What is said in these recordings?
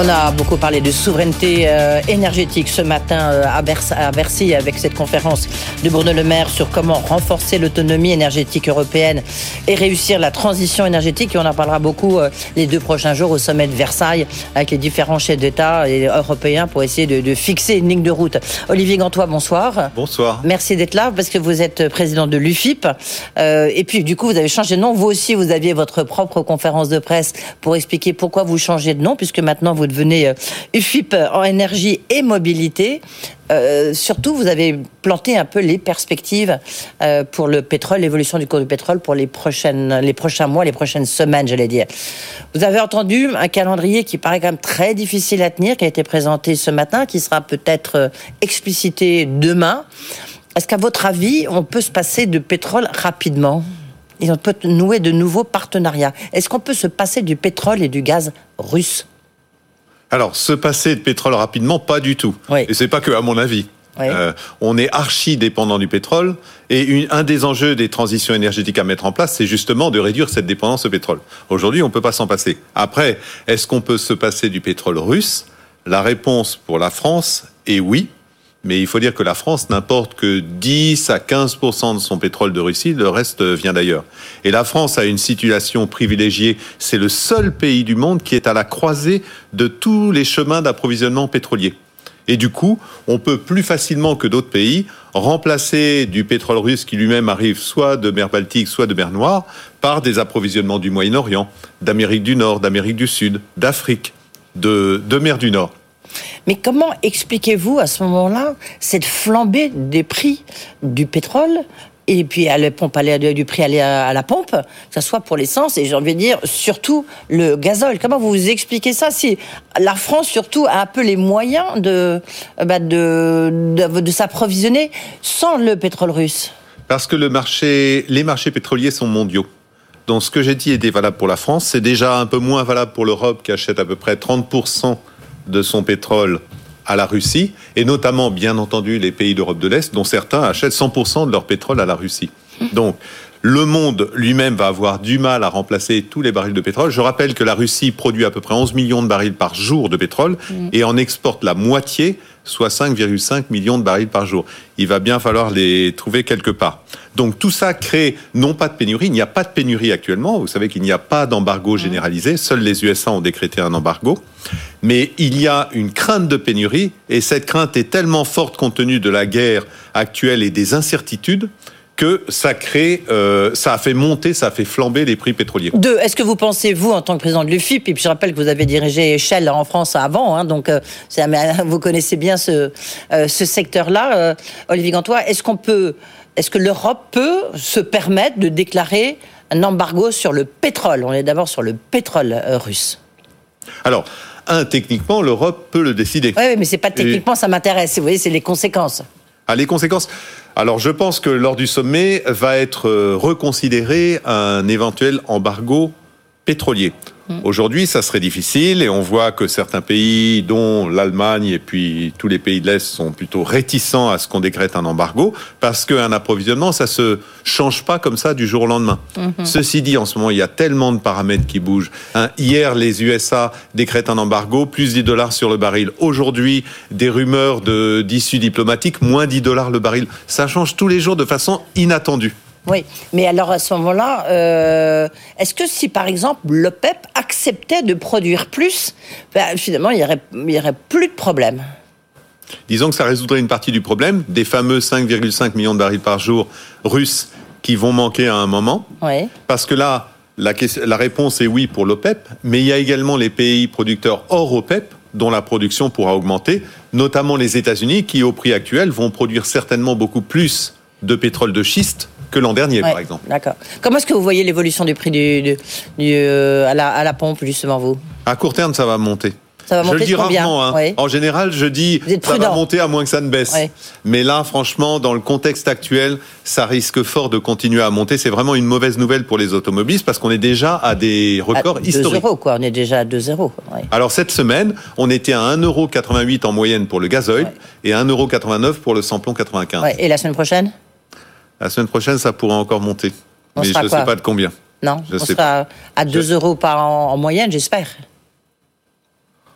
On a beaucoup parlé de souveraineté euh, énergétique ce matin euh, à, Bercy avec cette conférence de Bruno Le Maire sur comment renforcer l'autonomie énergétique européenne et réussir la transition énergétique. Et on en parlera beaucoup euh, les deux prochains jours au sommet de Versailles avec les différents chefs d'État et européens pour essayer de, fixer une ligne de route. Olivier Gantois, bonsoir. Bonsoir. Merci d'être là parce que vous êtes président de l'UFIP. et puis du coup, vous avez changé de nom. Vous aussi, vous aviez votre propre conférence de presse pour expliquer pourquoi vous changez de nom puisque maintenant vous devenez euh, UFIP en énergie et mobilité. Euh, surtout, vous avez planté un peu les perspectives euh, pour le pétrole, l'évolution du cours du pétrole pour les prochaines, les prochains mois, les prochaines semaines, j'allais dire. Vous avez entendu un calendrier qui paraît quand même très difficile à tenir, qui a été présenté ce matin, qui sera peut-être explicité demain. Est-ce qu'à votre avis, on peut se passer de pétrole rapidement? Et on peut nouer de nouveaux partenariats. Est-ce qu'on peut se passer du pétrole et du gaz russe? Alors, se passer de pétrole rapidement, pas du tout. Oui. Et c'est pas que à mon avis. Euh, on est archi dépendant du pétrole et un des enjeux des transitions énergétiques à mettre en place, c'est justement de réduire cette dépendance au pétrole. Aujourd'hui, on peut pas s'en passer. Après, est-ce qu'on peut se passer du pétrole russe? La réponse pour la France est oui. Mais il faut dire que la France n'importe que 10 à 15% de son pétrole de Russie, le reste vient d'ailleurs. Et la France a une situation privilégiée. C'est le seul pays du monde qui est à la croisée de tous les chemins d'approvisionnement pétrolier. Et du coup, on peut plus facilement que d'autres pays remplacer du pétrole russe qui lui-même arrive soit de mer Baltique, soit de mer Noire, par des approvisionnements du Moyen-Orient, d'Amérique du Nord, d'Amérique du Sud, d'Afrique, de, mer du Nord. Mais comment expliquez-vous à ce moment-là cette flambée des prix du pétrole et puis à la pompe, aller du prix aller à la pompe, que ce soit pour l'essence et j'ai envie de dire surtout le gazole? Comment vous vous expliquez ça si la France surtout a un peu les moyens de bah, de, de, de s'approvisionner sans le pétrole russe? Parce que les marchés pétroliers sont mondiaux. Donc ce que j'ai dit était valable pour la France, c'est déjà un peu moins valable pour l'Europe qui achète à peu près 30 de son pétrole à la Russie, et notamment, bien entendu, les pays d'Europe de l'Est, dont certains achètent 100% de leur pétrole à la Russie. Donc, le monde lui-même va avoir du mal à remplacer tous les barils de pétrole. Je rappelle que la Russie produit à peu près 11 millions de barils par jour de pétrole mm. et en exporte la moitié, soit 5,5 millions de barils par jour. Il va bien falloir les trouver quelque part. Donc tout ça crée non pas de pénurie, il n'y a pas de pénurie actuellement. Vous savez qu'il n'y a pas d'embargo généralisé, seuls les USA ont décrété un embargo. Mais il y a une crainte de pénurie et cette crainte est tellement forte compte tenu de la guerre actuelle et des incertitudes que ça crée, euh, ça a fait monter, ça a fait flamber les prix pétroliers. Deux, est-ce que vous pensez, vous, en tant que président de l'UFIP, et puis je rappelle que vous avez dirigé Shell en France avant, hein, donc euh, vous connaissez bien ce, euh, ce secteur-là, Olivier Gantois, est-ce qu'on peut, est-ce que l'Europe peut se permettre de déclarer un embargo sur le pétrole? On est d'abord sur le pétrole russe. Alors, un, techniquement, l'Europe peut le décider. Oui, mais c'est pas techniquement, ça m'intéresse. Vous voyez, c'est les conséquences. Ah, les conséquences. Alors, je pense que lors du sommet va être euh, reconsidéré un éventuel embargo pétrolier. Mm. Aujourd'hui, ça serait difficile et on voit que certains pays, dont l'Allemagne et puis tous les pays de l'Est, sont plutôt réticents à ce qu'on décrète un embargo parce qu'un approvisionnement, ça se change pas comme ça du jour au lendemain. Mm-hmm. Ceci dit, en ce moment, il y a tellement de paramètres qui bougent. Hein, hier, les USA décrètent un embargo, plus 10 dollars sur le baril. Aujourd'hui, des rumeurs d'issues diplomatiques, moins 10 dollars le baril. Ça change tous les jours de façon inattendue. Oui, mais alors à ce moment-là, euh, est-ce que si par exemple l'OPEP acceptait de produire plus, ben, finalement il n'y aurait, y aurait plus de problème Disons que ça résoudrait une partie du problème, des fameux 5,5 millions de barils par jour russes qui vont manquer à un moment. Oui. Parce que là, la, la réponse est oui pour l'OPEP, mais il y a également les pays producteurs hors OPEP dont la production pourra augmenter, notamment les États-Unis qui, au prix actuel, vont produire certainement beaucoup plus de pétrole de schiste que l'an dernier, par exemple. D'accord. Comment est-ce que vous voyez l'évolution du prix du, euh, à, la, à, la, pompe, justement, vous? À court terme, ça va monter. Ça va monter je le dis rarement. Hein. En général, je dis ça va monter à moins que ça ne baisse. Mais là, franchement, dans le contexte actuel, ça risque fort de continuer à monter. C'est vraiment une mauvaise nouvelle pour les automobilistes parce qu'on est déjà à des records à historiques. 2 euros, quoi. On est déjà à 2 euros. Alors cette semaine, on était à 1,88 en moyenne pour le gasoil et 1,89 pour le samplon 95. Et la semaine prochaine? La semaine prochaine, ça pourrait encore monter. On mais je ne sais pas de combien. Non, Je on sais sera à 2 Je- euros par an en moyenne, j'espère.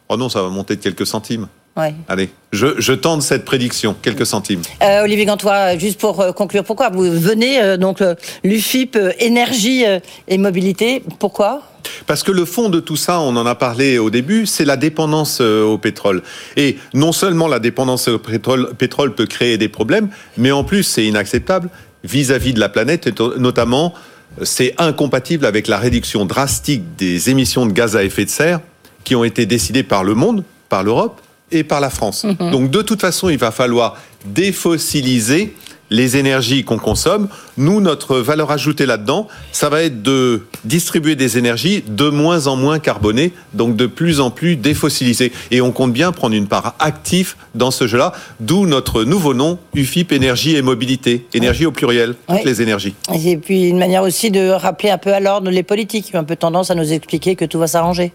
Oh non, ça va monter de quelques centimes. Ouais. Allez, je, je tente cette prédiction, quelques centimes. Euh, Olivier Gantois, juste pour euh, conclure, pourquoi vous venez euh, donc euh, l'UFIP euh, énergie euh, et mobilité Pourquoi? Parce que le fond de tout ça, on en a parlé au début, c'est la dépendance euh, au pétrole. Et non seulement la dépendance au pétrole, pétrole peut créer des problèmes, mais en plus c'est inacceptable vis-à-vis de la planète, et notamment c'est incompatible avec la réduction drastique des émissions de gaz à effet de serre qui ont été décidées par le monde, par l'Europe et par la France. Donc de toute façon, il va falloir défossiliser les énergies qu'on consomme. Nous, notre valeur ajoutée là-dedans, ça va être de distribuer des énergies de moins en moins carbonées, donc de plus en plus défossilisées. Et on compte bien prendre une part active dans ce jeu-là, d'où notre nouveau nom, UFIP Énergie et Mobilité. Énergie au pluriel, toutes Oui. les énergies. Et puis une manière aussi de rappeler un peu à l'ordre les politiques qui ont un peu tendance à nous expliquer que tout va s'arranger.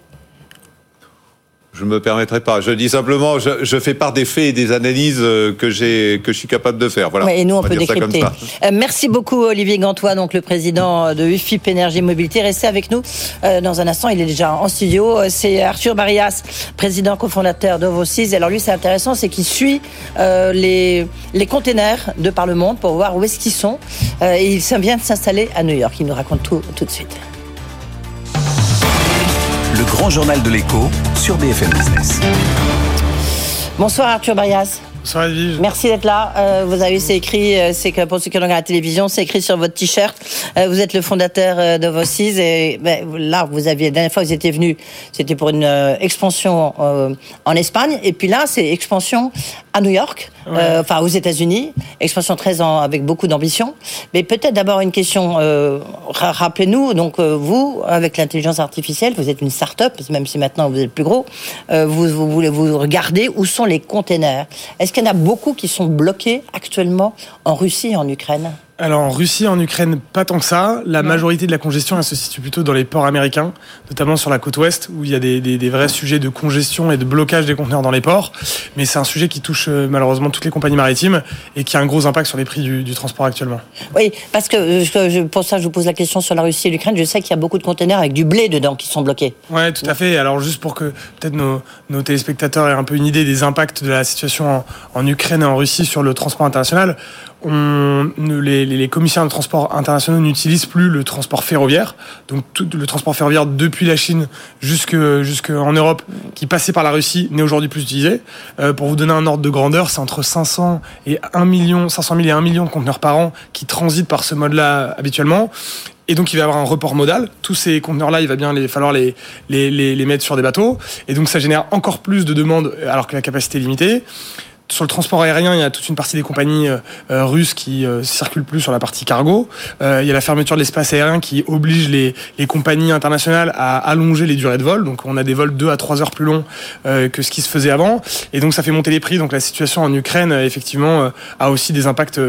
Je ne me permettrai pas. Je dis simplement, je, je fais part des faits et des analyses euh, que j'ai, que je suis capable de faire. Voilà. Ouais, et nous, on, peut décrypter. ça. Euh, merci beaucoup, Olivier Gantois, donc le président de UFIP Énergie Mobilité. Restez avec nous euh, dans un instant. Il est déjà en studio. C'est Arthur Barias, président cofondateur d'Ovosis. Alors lui, c'est intéressant, c'est qu'il suit euh, les, les containers de par le monde pour voir où est-ce qu'ils sont. Et il vient de s'installer à New York. Il nous raconte tout tout de suite. Grand journal de l'écho sur BFM Business. Bonsoir Arthur Edwige. Merci d'être là. Euh, vous avez, c'est écrit, euh, c'est que pour ceux qui regardent la télévision, c'est écrit sur votre t-shirt. Euh, vous êtes le fondateur de Vocis et ben, là, vous aviez, la dernière fois que vous étiez venu, c'était pour une euh, expansion euh, en Espagne. Et puis là, c'est expansion à New York, euh, enfin aux États-Unis. Expansion très en, avec beaucoup d'ambition. Mais peut-être d'abord une question, euh, ra- rappelez-nous, donc euh, vous, avec l'intelligence artificielle, vous êtes une start-up, même si maintenant vous êtes plus gros, vous, vous voulez vous regardez où sont les containers. Est-ce qu'il y en a beaucoup qui sont bloqués actuellement en Russie et en Ukraine? Alors en Russie, en Ukraine, pas tant que ça. La majorité de la congestion, elle se situe plutôt dans les ports américains, notamment sur la côte ouest, où il y a des, des- des vrais sujets de congestion et de blocage des conteneurs dans les ports. Mais c'est un sujet qui touche euh, malheureusement toutes les compagnies maritimes et qui a un gros impact sur les prix du, du transport actuellement. Oui, parce que euh, je- pour ça, je vous pose la question sur la Russie et l'Ukraine. Je sais qu'il y a beaucoup de containers avec du blé dedans qui sont bloqués. Ouais, tout à fait. Alors juste pour que peut-être nos, nos téléspectateurs aient un peu une idée des impacts de la situation en, en Ukraine et en Russie sur le transport international, on, ne- les, les, commissaires de transport internationaux n'utilisent plus le transport ferroviaire. Donc tout le transport ferroviaire depuis la Chine jusque jusqu'en Europe, qui passait par la Russie, n'est aujourd'hui plus utilisé. Euh, pour vous donner un ordre de grandeur, c'est entre 500 et 1 million, 500 000 et 1 million de conteneurs par an qui transitent par ce mode-là habituellement. Et donc, il va y avoir un report modal. Tous ces conteneurs-là, il va bien falloir les, les, mettre sur des bateaux. Et donc, ça génère encore plus de demandes alors que la capacité est limitée. Sur le transport aérien, il y a toute une partie des compagnies euh, euh, russes qui euh, circulent plus sur la partie cargo. Euh, il y a la fermeture de l'espace aérien qui oblige les, les compagnies internationales à allonger les durées de vol. Donc on a des vols 2 à 3 heures plus longs que ce qui se faisait avant. Et donc ça fait monter les prix. Donc la situation en Ukraine, effectivement, a aussi des impacts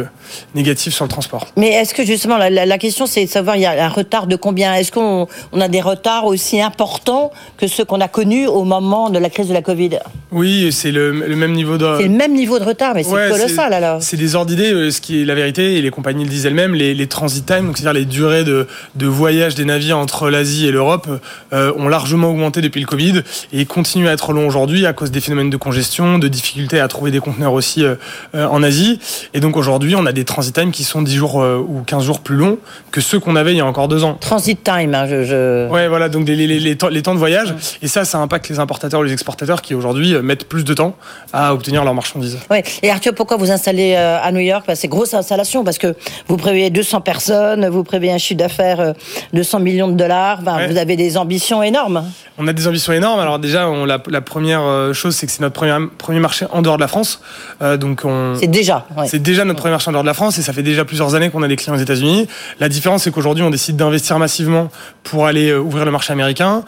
négatifs sur le transport. Mais est-ce que justement, la, la- la question, c'est de savoir, il y a un retard de combien? Est-ce qu'on on a des retards aussi importants que ceux qu'on a connus au moment de la crise de la Covid? Oui, c'est le, le même niveau de... Même niveau de retard, mais c'est Ouais, colossal alors. C'est des ordres d'idées, euh, ce qui est la vérité, et les compagnies le disent elles-mêmes, les, les transit times, donc c'est-à-dire les durées de, de voyage des navires entre l'Asie et l'Europe, euh, ont largement augmenté depuis le Covid et continuent à être longs aujourd'hui à cause des phénomènes de congestion, de difficultés à trouver des conteneurs aussi euh, en Asie. Et donc aujourd'hui, on a des transit times qui sont 10 jours euh, ou 15 jours plus longs que ceux qu'on avait il y a encore deux ans. Transit time, hein, je. je... Ouais, voilà, donc les, les, les temps, de voyage. Et ça, ça impacte les importateurs, les exportateurs qui aujourd'hui mettent plus de temps à obtenir leurs marchandises. Ouais. Et Arthur, pourquoi vous installez euh, à New York? Bah, C'est grosse installation parce que vous prévoyez 200 personnes, vous prévoyez un chiffre d'affaires euh, de 100 millions de dollars. Ouais. Vous avez des ambitions énormes. On a des ambitions énormes. Alors déjà, on, la, la première euh, chose, c'est que c'est notre premier, premier marché en dehors de la France. Euh, donc on, C'est déjà. ouais. c'est déjà notre premier marché en dehors de la France et ça fait déjà plusieurs années qu'on a des clients aux États-Unis. La différence, c'est qu'aujourd'hui, on décide d'investir massivement pour aller ouvrir le marché américain.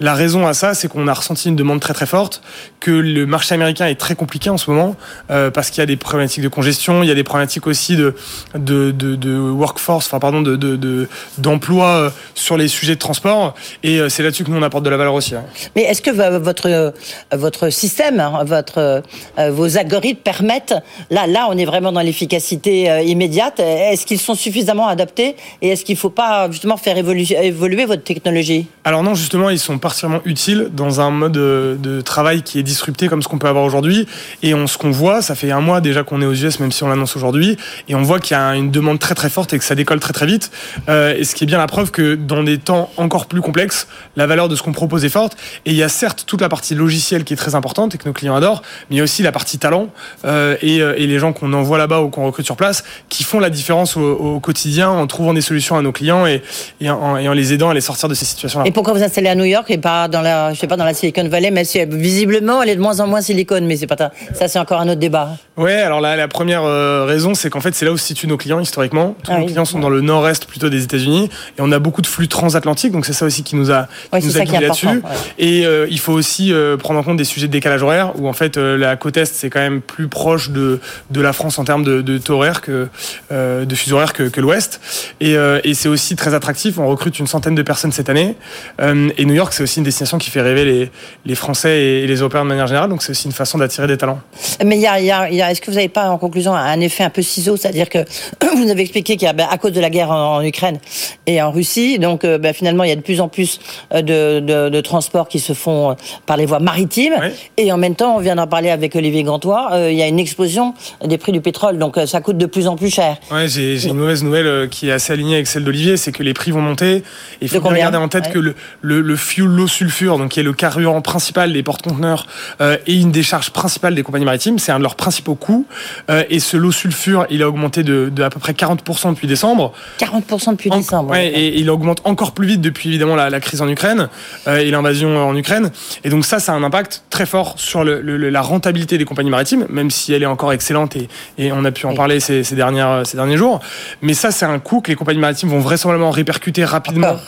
La raison à ça, c'est qu'on a ressenti une demande très très forte, que le marché américain est très compliqué en ce moment euh, parce qu'il y a des problématiques de congestion, il y a des problématiques aussi de de, de, de workforce, enfin pardon, de de d'emploi euh, sur les sujets de transport. Et c'est là-dessus que nous on apporte de la valeur aussi. Hein. Mais est-ce que votre votre système, hein, votre vos algorithmes permettent là là on est vraiment dans l'efficacité immédiate. Est-ce qu'ils sont suffisamment adaptés et est-ce qu'il ne faut pas justement faire évoluer, évoluer votre technologie? Alors non, justement, ils sont particulièrement utiles dans un mode de travail qui est disrupté comme ce qu'on peut avoir aujourd'hui. Et on, ce qu'on voit, ça fait un mois déjà qu'on est aux US, même si on l'annonce aujourd'hui, et on voit qu'il y a une demande très très forte et que ça décolle très très vite. Euh, et ce qui est bien la preuve que dans des temps encore plus complexes, la valeur de ce qu'on propose est forte. Et il y a certes toute la partie logicielle qui est très importante et que nos clients adorent, mais il y a aussi la partie talent euh, et, euh, et, les gens qu'on envoie là-bas ou qu'on recrute sur place qui font la différence au, quotidien en trouvant des solutions à nos clients et, en, les aidant à les sortir de ces situations-là. Et pourquoi vous installez à New York et pas dans la, je sais pas, dans la Silicon Valley, mais visiblement elle est de moins en moins silicone, mais c'est pas ça, c'est encore un autre débat. Ouais, alors la, la première euh, raison, c'est qu'en fait, c'est là où se situent nos clients historiquement. Tous ah nos clients sont dans le nord-est plutôt des États-Unis, et on a beaucoup de flux transatlantiques, donc c'est ça aussi qui nous a, qui nous a guidés là-dessus. Et euh, il faut aussi euh, prendre en compte des sujets de décalage horaire, où en fait la côte est c'est quand même plus proche de de la France en termes de, de taux horaire que de fuseau horaire que, que l'Ouest. Et, et c'est aussi très attractif. On recrute une centaine de personnes cette année. et New York, c'est aussi une destination qui fait rêver les, les Français et les Européens de manière générale. Donc c'est aussi une façon d'attirer des talents. Mais il y a, y a est-ce que vous n'avez pas en conclusion un effet un peu ciseau, c'est-à-dire que vous avez expliqué qu'il y a ben, à cause de la guerre en, Ukraine et en Russie, donc euh, ben, finalement il y a de plus en plus euh, de, de, de transports qui se font euh, par les voies maritimes, et en même temps on vient d'en parler avec Olivier Gantois, il y a une explosion des prix du pétrole, donc ça coûte de plus en plus cher. Ouais, j'ai une mauvaise nouvelle qui est assez alignée avec celle d'Olivier, c'est que les prix vont monter. Il faut bien garder en tête que le, le, le fuel low sulfure, donc qui est le carburant principal des porte-conteneurs, euh, et une des charges principales des compagnies maritimes. C'est un de leurs principaux coûts. Euh, et ce lot sulfure, il a augmenté de, de à peu près 40% depuis décembre. 40% depuis décembre. Ouais, et il augmente encore plus vite depuis évidemment la, la crise en Ukraine euh, et l'invasion en Ukraine. Et donc ça, ça a un impact très fort sur le, le, la rentabilité des compagnies maritimes, même si elle est encore excellente et, et on a pu en parler ces, ces, dernières, ces derniers jours. Mais ça, c'est un coût que les compagnies maritimes vont vraisemblablement répercuter rapidement encore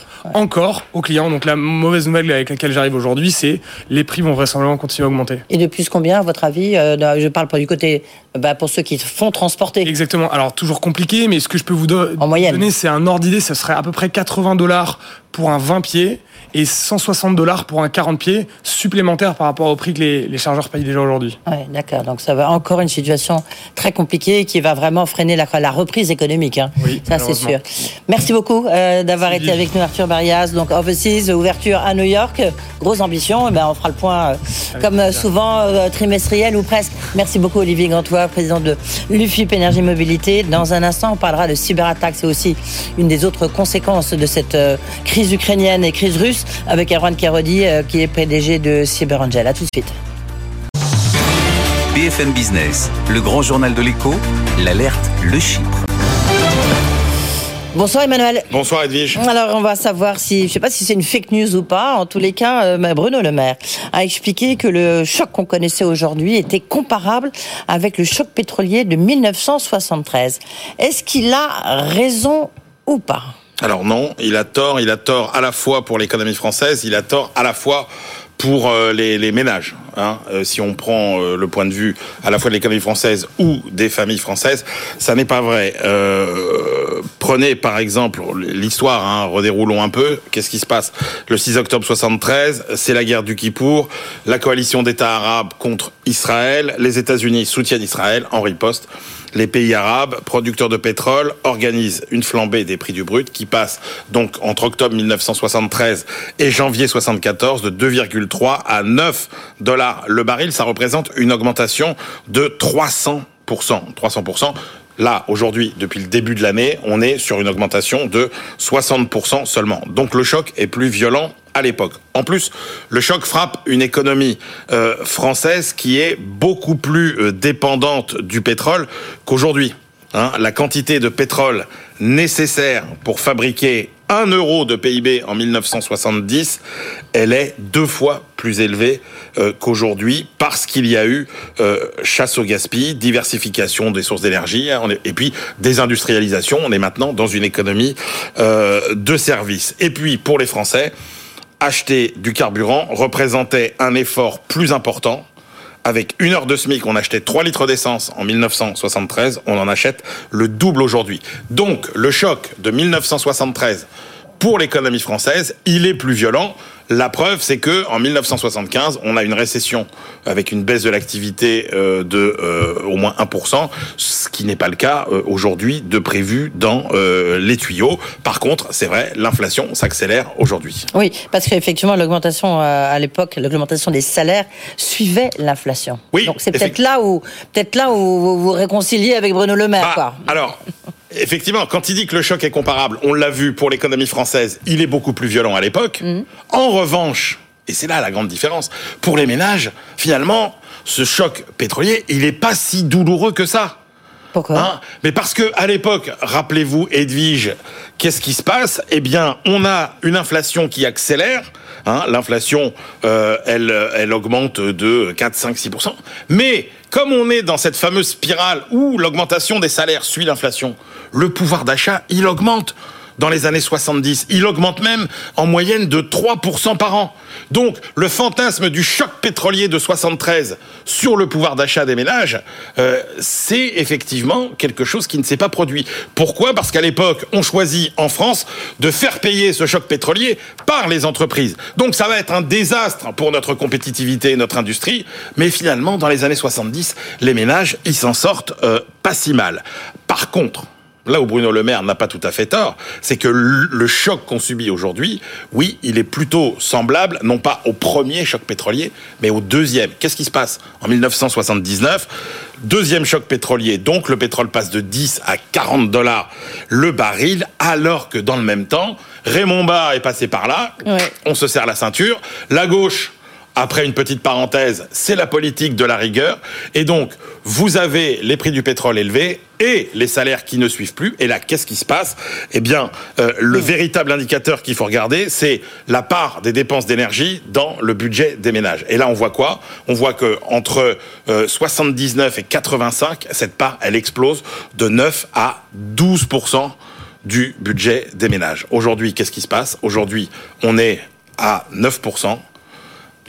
aux clients. Donc la mauvaise nouvelle avec laquelle j'arrive aujourd'hui, c'est les prix vont vraisemblablement continuer à augmenter. Et de plus combien, à votre avis euh, Je parle pas du côté bah, pour ceux qui font transporter. Exactement. Alors toujours compliqué, mais ce que je peux vous donner, c'est un ordre d'idée. Ça serait à peu près 80 dollars pour un 20 pieds et 160 dollars pour un 40 pieds supplémentaire par rapport au prix que les, les chargeurs payent déjà aujourd'hui. Oui, d'accord. Donc ça va encore une situation très compliquée qui va vraiment freiner la, la reprise économique. Hein. Oui, ça c'est sûr. Merci beaucoup euh, d'avoir été avec nous, Arthur Barias. Donc Overseas, ouverture à New York, grosse ambition. Eh ben, on fera le point euh, comme euh, souvent euh, trimestriel ou presque. Merci beaucoup Olivier Gantois, président de l'UFIP Énergie Mobilité. Dans un instant, on parlera de cyberattaque. C'est aussi une des autres conséquences de cette euh, crise ukrainienne et crise russe avec Erwan Karodi, euh, qui est PDG de CyberAngel. A tout de suite. BFM Business, le grand journal de l'écho, l'alerte Le Chypre. Bonsoir Emmanuel. Bonsoir Edwige. Alors on va savoir si, je sais pas si c'est une fake news ou pas. En tous les cas, euh, Bruno Le Maire a expliqué que le choc qu'on connaissait aujourd'hui était comparable avec le choc pétrolier de 1973. Est-ce qu'il a raison ou pas? Alors non, il a tort. Il a tort à la fois pour l'économie française, il a tort à la fois pour euh, les, les, ménages. Hein. Euh, si on prend euh, le point de vue à la fois de l'économie française ou des familles françaises, ça n'est pas vrai. prenez par exemple l'histoire, hein, redéroulons un peu. Qu'est-ce qui se passe? Le 6 octobre 73, c'est la guerre du Kippour, la coalition d'États arabes contre Israël, les États-Unis soutiennent Israël en riposte les pays arabes, producteurs de pétrole, organisent une flambée des prix du brut qui passe donc entre octobre 1973 et janvier 74 de 2,3 à 9 dollars le baril. Ça représente une augmentation de 300% 300% Là, aujourd'hui, depuis le début de l'année, on est sur une augmentation de 60% seulement. Donc le choc est plus violent à l'époque. En plus, le choc frappe une économie euh, française qui est beaucoup plus euh, dépendante du pétrole qu'aujourd'hui. Hein. la quantité de pétrole nécessaire pour fabriquer un euro de PIB en 1970, elle est deux fois plus élevée euh, qu'aujourd'hui parce qu'il y a eu chasse au gaspillage, diversification des sources d'énergie hein, et puis désindustrialisation. On est maintenant dans une économie de services. Et puis pour les Français, acheter du carburant représentait un effort plus important avec une heure de SMIC, on achetait 3 litres d'essence en 1973, on en achète le double aujourd'hui. Donc, le choc de 1973 pour l'économie française, il est plus violent. La preuve, c'est que en 1975, on a une récession avec une baisse de l'activité euh, de euh, au moins 1%, ce qui n'est pas le cas euh, aujourd'hui de prévu dans les tuyaux. Par contre, c'est vrai, l'inflation s'accélère aujourd'hui. Oui, parce qu'effectivement, l'augmentation à l'époque, l'augmentation des salaires suivait l'inflation. Oui. Donc c'est peut-être là où, peut-être là où vous vous réconciliez avec Bruno Le Maire. Bah, quoi. Alors. Effectivement, quand il dit que le choc est comparable, on l'a vu pour l'économie française, il est beaucoup plus violent à l'époque. Mm. En revanche, et c'est là la grande différence, pour les ménages, finalement, ce choc pétrolier, il n'est pas si douloureux que ça. Pourquoi Hein? Mais parce que à l'époque, rappelez-vous, Edwige, qu'est-ce qui se passe? Eh bien, on a une inflation qui accélère. Hein, L'inflation, euh, elle, elle augmente de 4, 5, 6% Mais comme on est dans cette fameuse spirale où l'augmentation des salaires suit l'inflation, le pouvoir d'achat, il augmente dans les années 70. Il augmente même en moyenne de 3% par an. Donc le fantasme du choc pétrolier de 73 sur le pouvoir d'achat des ménages, euh, c'est effectivement quelque chose qui ne s'est pas produit. Pourquoi? Parce qu'à l'époque, on choisit en France de faire payer ce choc pétrolier par les entreprises. Donc ça va être un désastre pour notre compétitivité et notre industrie. Mais finalement, dans les années 70, les ménages, ils s'en sortent euh, pas si mal. Par contre, là où Bruno Le Maire n'a pas tout à fait tort, c'est que le choc qu'on subit aujourd'hui, oui, il est plutôt semblable, non pas au premier choc pétrolier, mais au deuxième. Qu'est-ce qui se passe En 1979, deuxième choc pétrolier, donc le pétrole passe de 10 à 40 dollars le baril, alors que dans le même temps, Raymond Barre est passé par là, Ouais. on se serre la ceinture, la gauche après une petite parenthèse, c'est la politique de la rigueur. Et donc, vous avez les prix du pétrole élevés et les salaires qui ne suivent plus. Et là, qu'est-ce qui se passe? Eh bien, euh, le véritable indicateur qu'il faut regarder, c'est la part des dépenses d'énergie dans le budget des ménages. Et là, on voit quoi? On voit que entre euh, 79 et 85, cette part, elle explose de 9 à 12% du budget des ménages. Aujourd'hui, qu'est-ce qui se passe? Aujourd'hui, on est à 9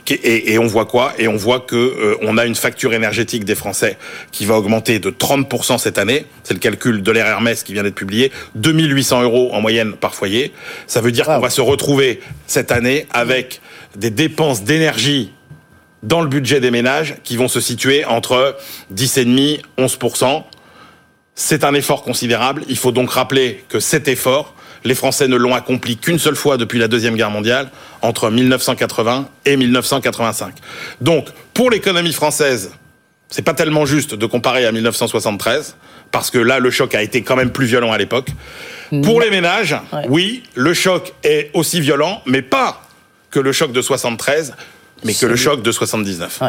et, et on voit quoi? Et on voit que euh, on a une facture énergétique des Français qui va augmenter de 30% cette année. C'est le calcul de l'ère Hermès qui vient d'être publié. 2800 euros en moyenne par foyer. Ça veut dire qu'on va se retrouver cette année avec des dépenses d'énergie dans le budget des ménages qui vont se situer entre 10,5 11%. C'est un effort considérable. Il faut donc rappeler que cet effort, les Français ne l'ont accompli qu'une seule fois depuis la Deuxième Guerre mondiale, entre 1980 et 1985. Donc, pour l'économie française, c'est pas tellement juste de comparer à 1973, parce que là, le choc a été quand même plus violent à l'époque. Pour les ménages, Ouais. oui, le choc est aussi violent, mais pas que le choc de 73, mais que le choc de 79. Ouais.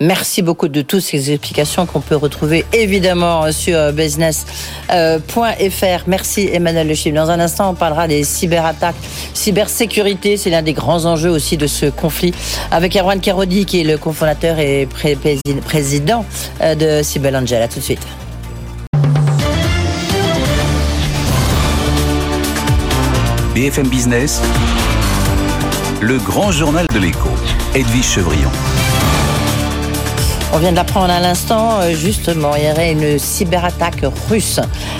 Merci beaucoup de toutes ces explications qu'on peut retrouver évidemment sur euh, business.fr. Merci Emmanuel Le. Dans un instant, on parlera des cyberattaques, cybersécurité. C'est l'un des grands enjeux aussi de ce conflit. Avec Erwan Kerodi, qui est le cofondateur et pré- prési- président euh, de Cybel Angel. À tout de suite. BFM Business, le grand journal de l'écho, Edwige Chevrillon. On vient de l'apprendre à l'instant, euh, justement, il y aurait une cyberattaque russe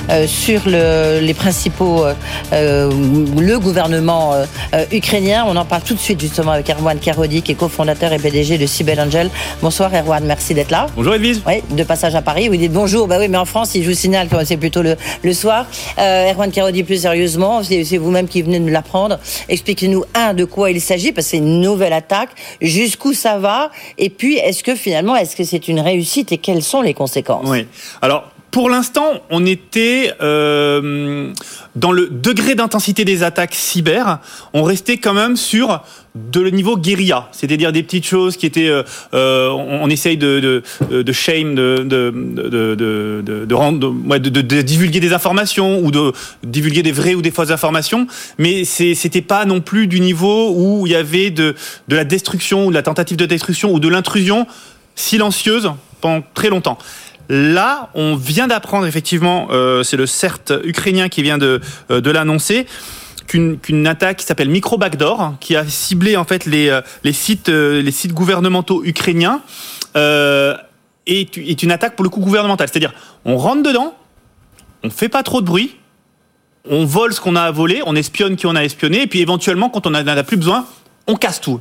euh, sur le- les principaux, euh, euh, le gouvernement euh, ukrainien. On en parle tout de suite justement avec Erwan Karodi, qui est cofondateur et PDG de Cybel Angel. Bonsoir Erwan, merci d'être là. Bonjour Edwige. Oui, de passage à Paris. Vous dites bonjour. Bah oui, mais en France, il vous signale que c'est plutôt le, le soir. Euh, Erwan Karodi, plus sérieusement, c'est c'est vous-même qui venez de nous l'apprendre. Expliquez-nous, un, de quoi il s'agit, parce que c'est une nouvelle attaque. Jusqu'où ça va? Et puis, est-ce que finalement, est-ce c'est une réussite et quelles sont les conséquences? Oui. Alors, pour l'instant, on était euh, dans le degré d'intensité des attaques cyber. On restait quand même sur de le niveau guérilla, c'est-à-dire des petites choses qui étaient, euh, euh, on, essaye de, de, shame, de, de, de, de, de, divulguer des informations ou de divulguer des vraies ou des fausses informations, mais c'était pas non plus du niveau où il y avait de, de la destruction ou de la tentative de destruction ou de l'intrusion silencieuse pendant très longtemps. Là, on vient d'apprendre effectivement, euh, c'est le CERT ukrainien qui vient de, euh, l'annoncer, qu'une attaque qui s'appelle Microbackdoor, qui a ciblé en fait les, euh, sites gouvernementaux ukrainiens est, est une attaque pour le coup gouvernementale. C'est-à-dire, on rentre dedans, on fait pas trop de bruit, on vole ce qu'on a à voler, on espionne qui on a espionné, et puis éventuellement, quand on n'en a plus besoin, on casse tout.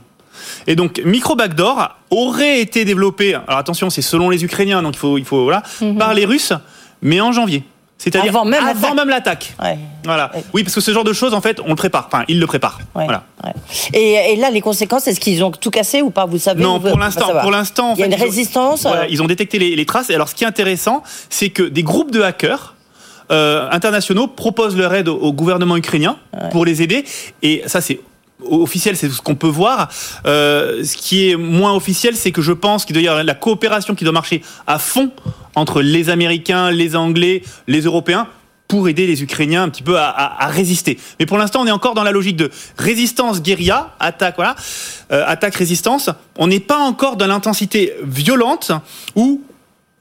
Et donc, Micro Backdoor aurait été développé, alors attention, c'est selon les Ukrainiens, donc il faut, il faut voilà, par les Russes, mais en janvier. C'est-à-dire Avant même avant l'attaque. même l'attaque. Ouais. Voilà. Oui, parce que ce genre de choses, en fait, on le prépare. Enfin, ils le préparent. Ouais, Voilà. ouais. Et, et là, les conséquences, est-ce qu'ils ont tout cassé ou pas Vous savez Non, pour l'instant, pour l'instant, il y a une ils ont- résistance. Voilà, euh, ils ont détecté les, les traces. Et alors, ce qui est intéressant, c'est que des groupes de hackers euh, internationaux proposent leur aide au, au gouvernement ukrainien pour les aider. Et ça, c'est officiel, c'est ce qu'on peut voir. Euh, ce qui est moins officiel, c'est que je pense qu'il doit y avoir la coopération qui doit marcher à fond entre les Américains, les Anglais, les Européens pour aider les Ukrainiens un petit peu à, résister. Mais pour l'instant, on est encore dans la logique de résistance guérilla, attaque, voilà, euh, attaque résistance. On n'est pas encore dans l'intensité violente où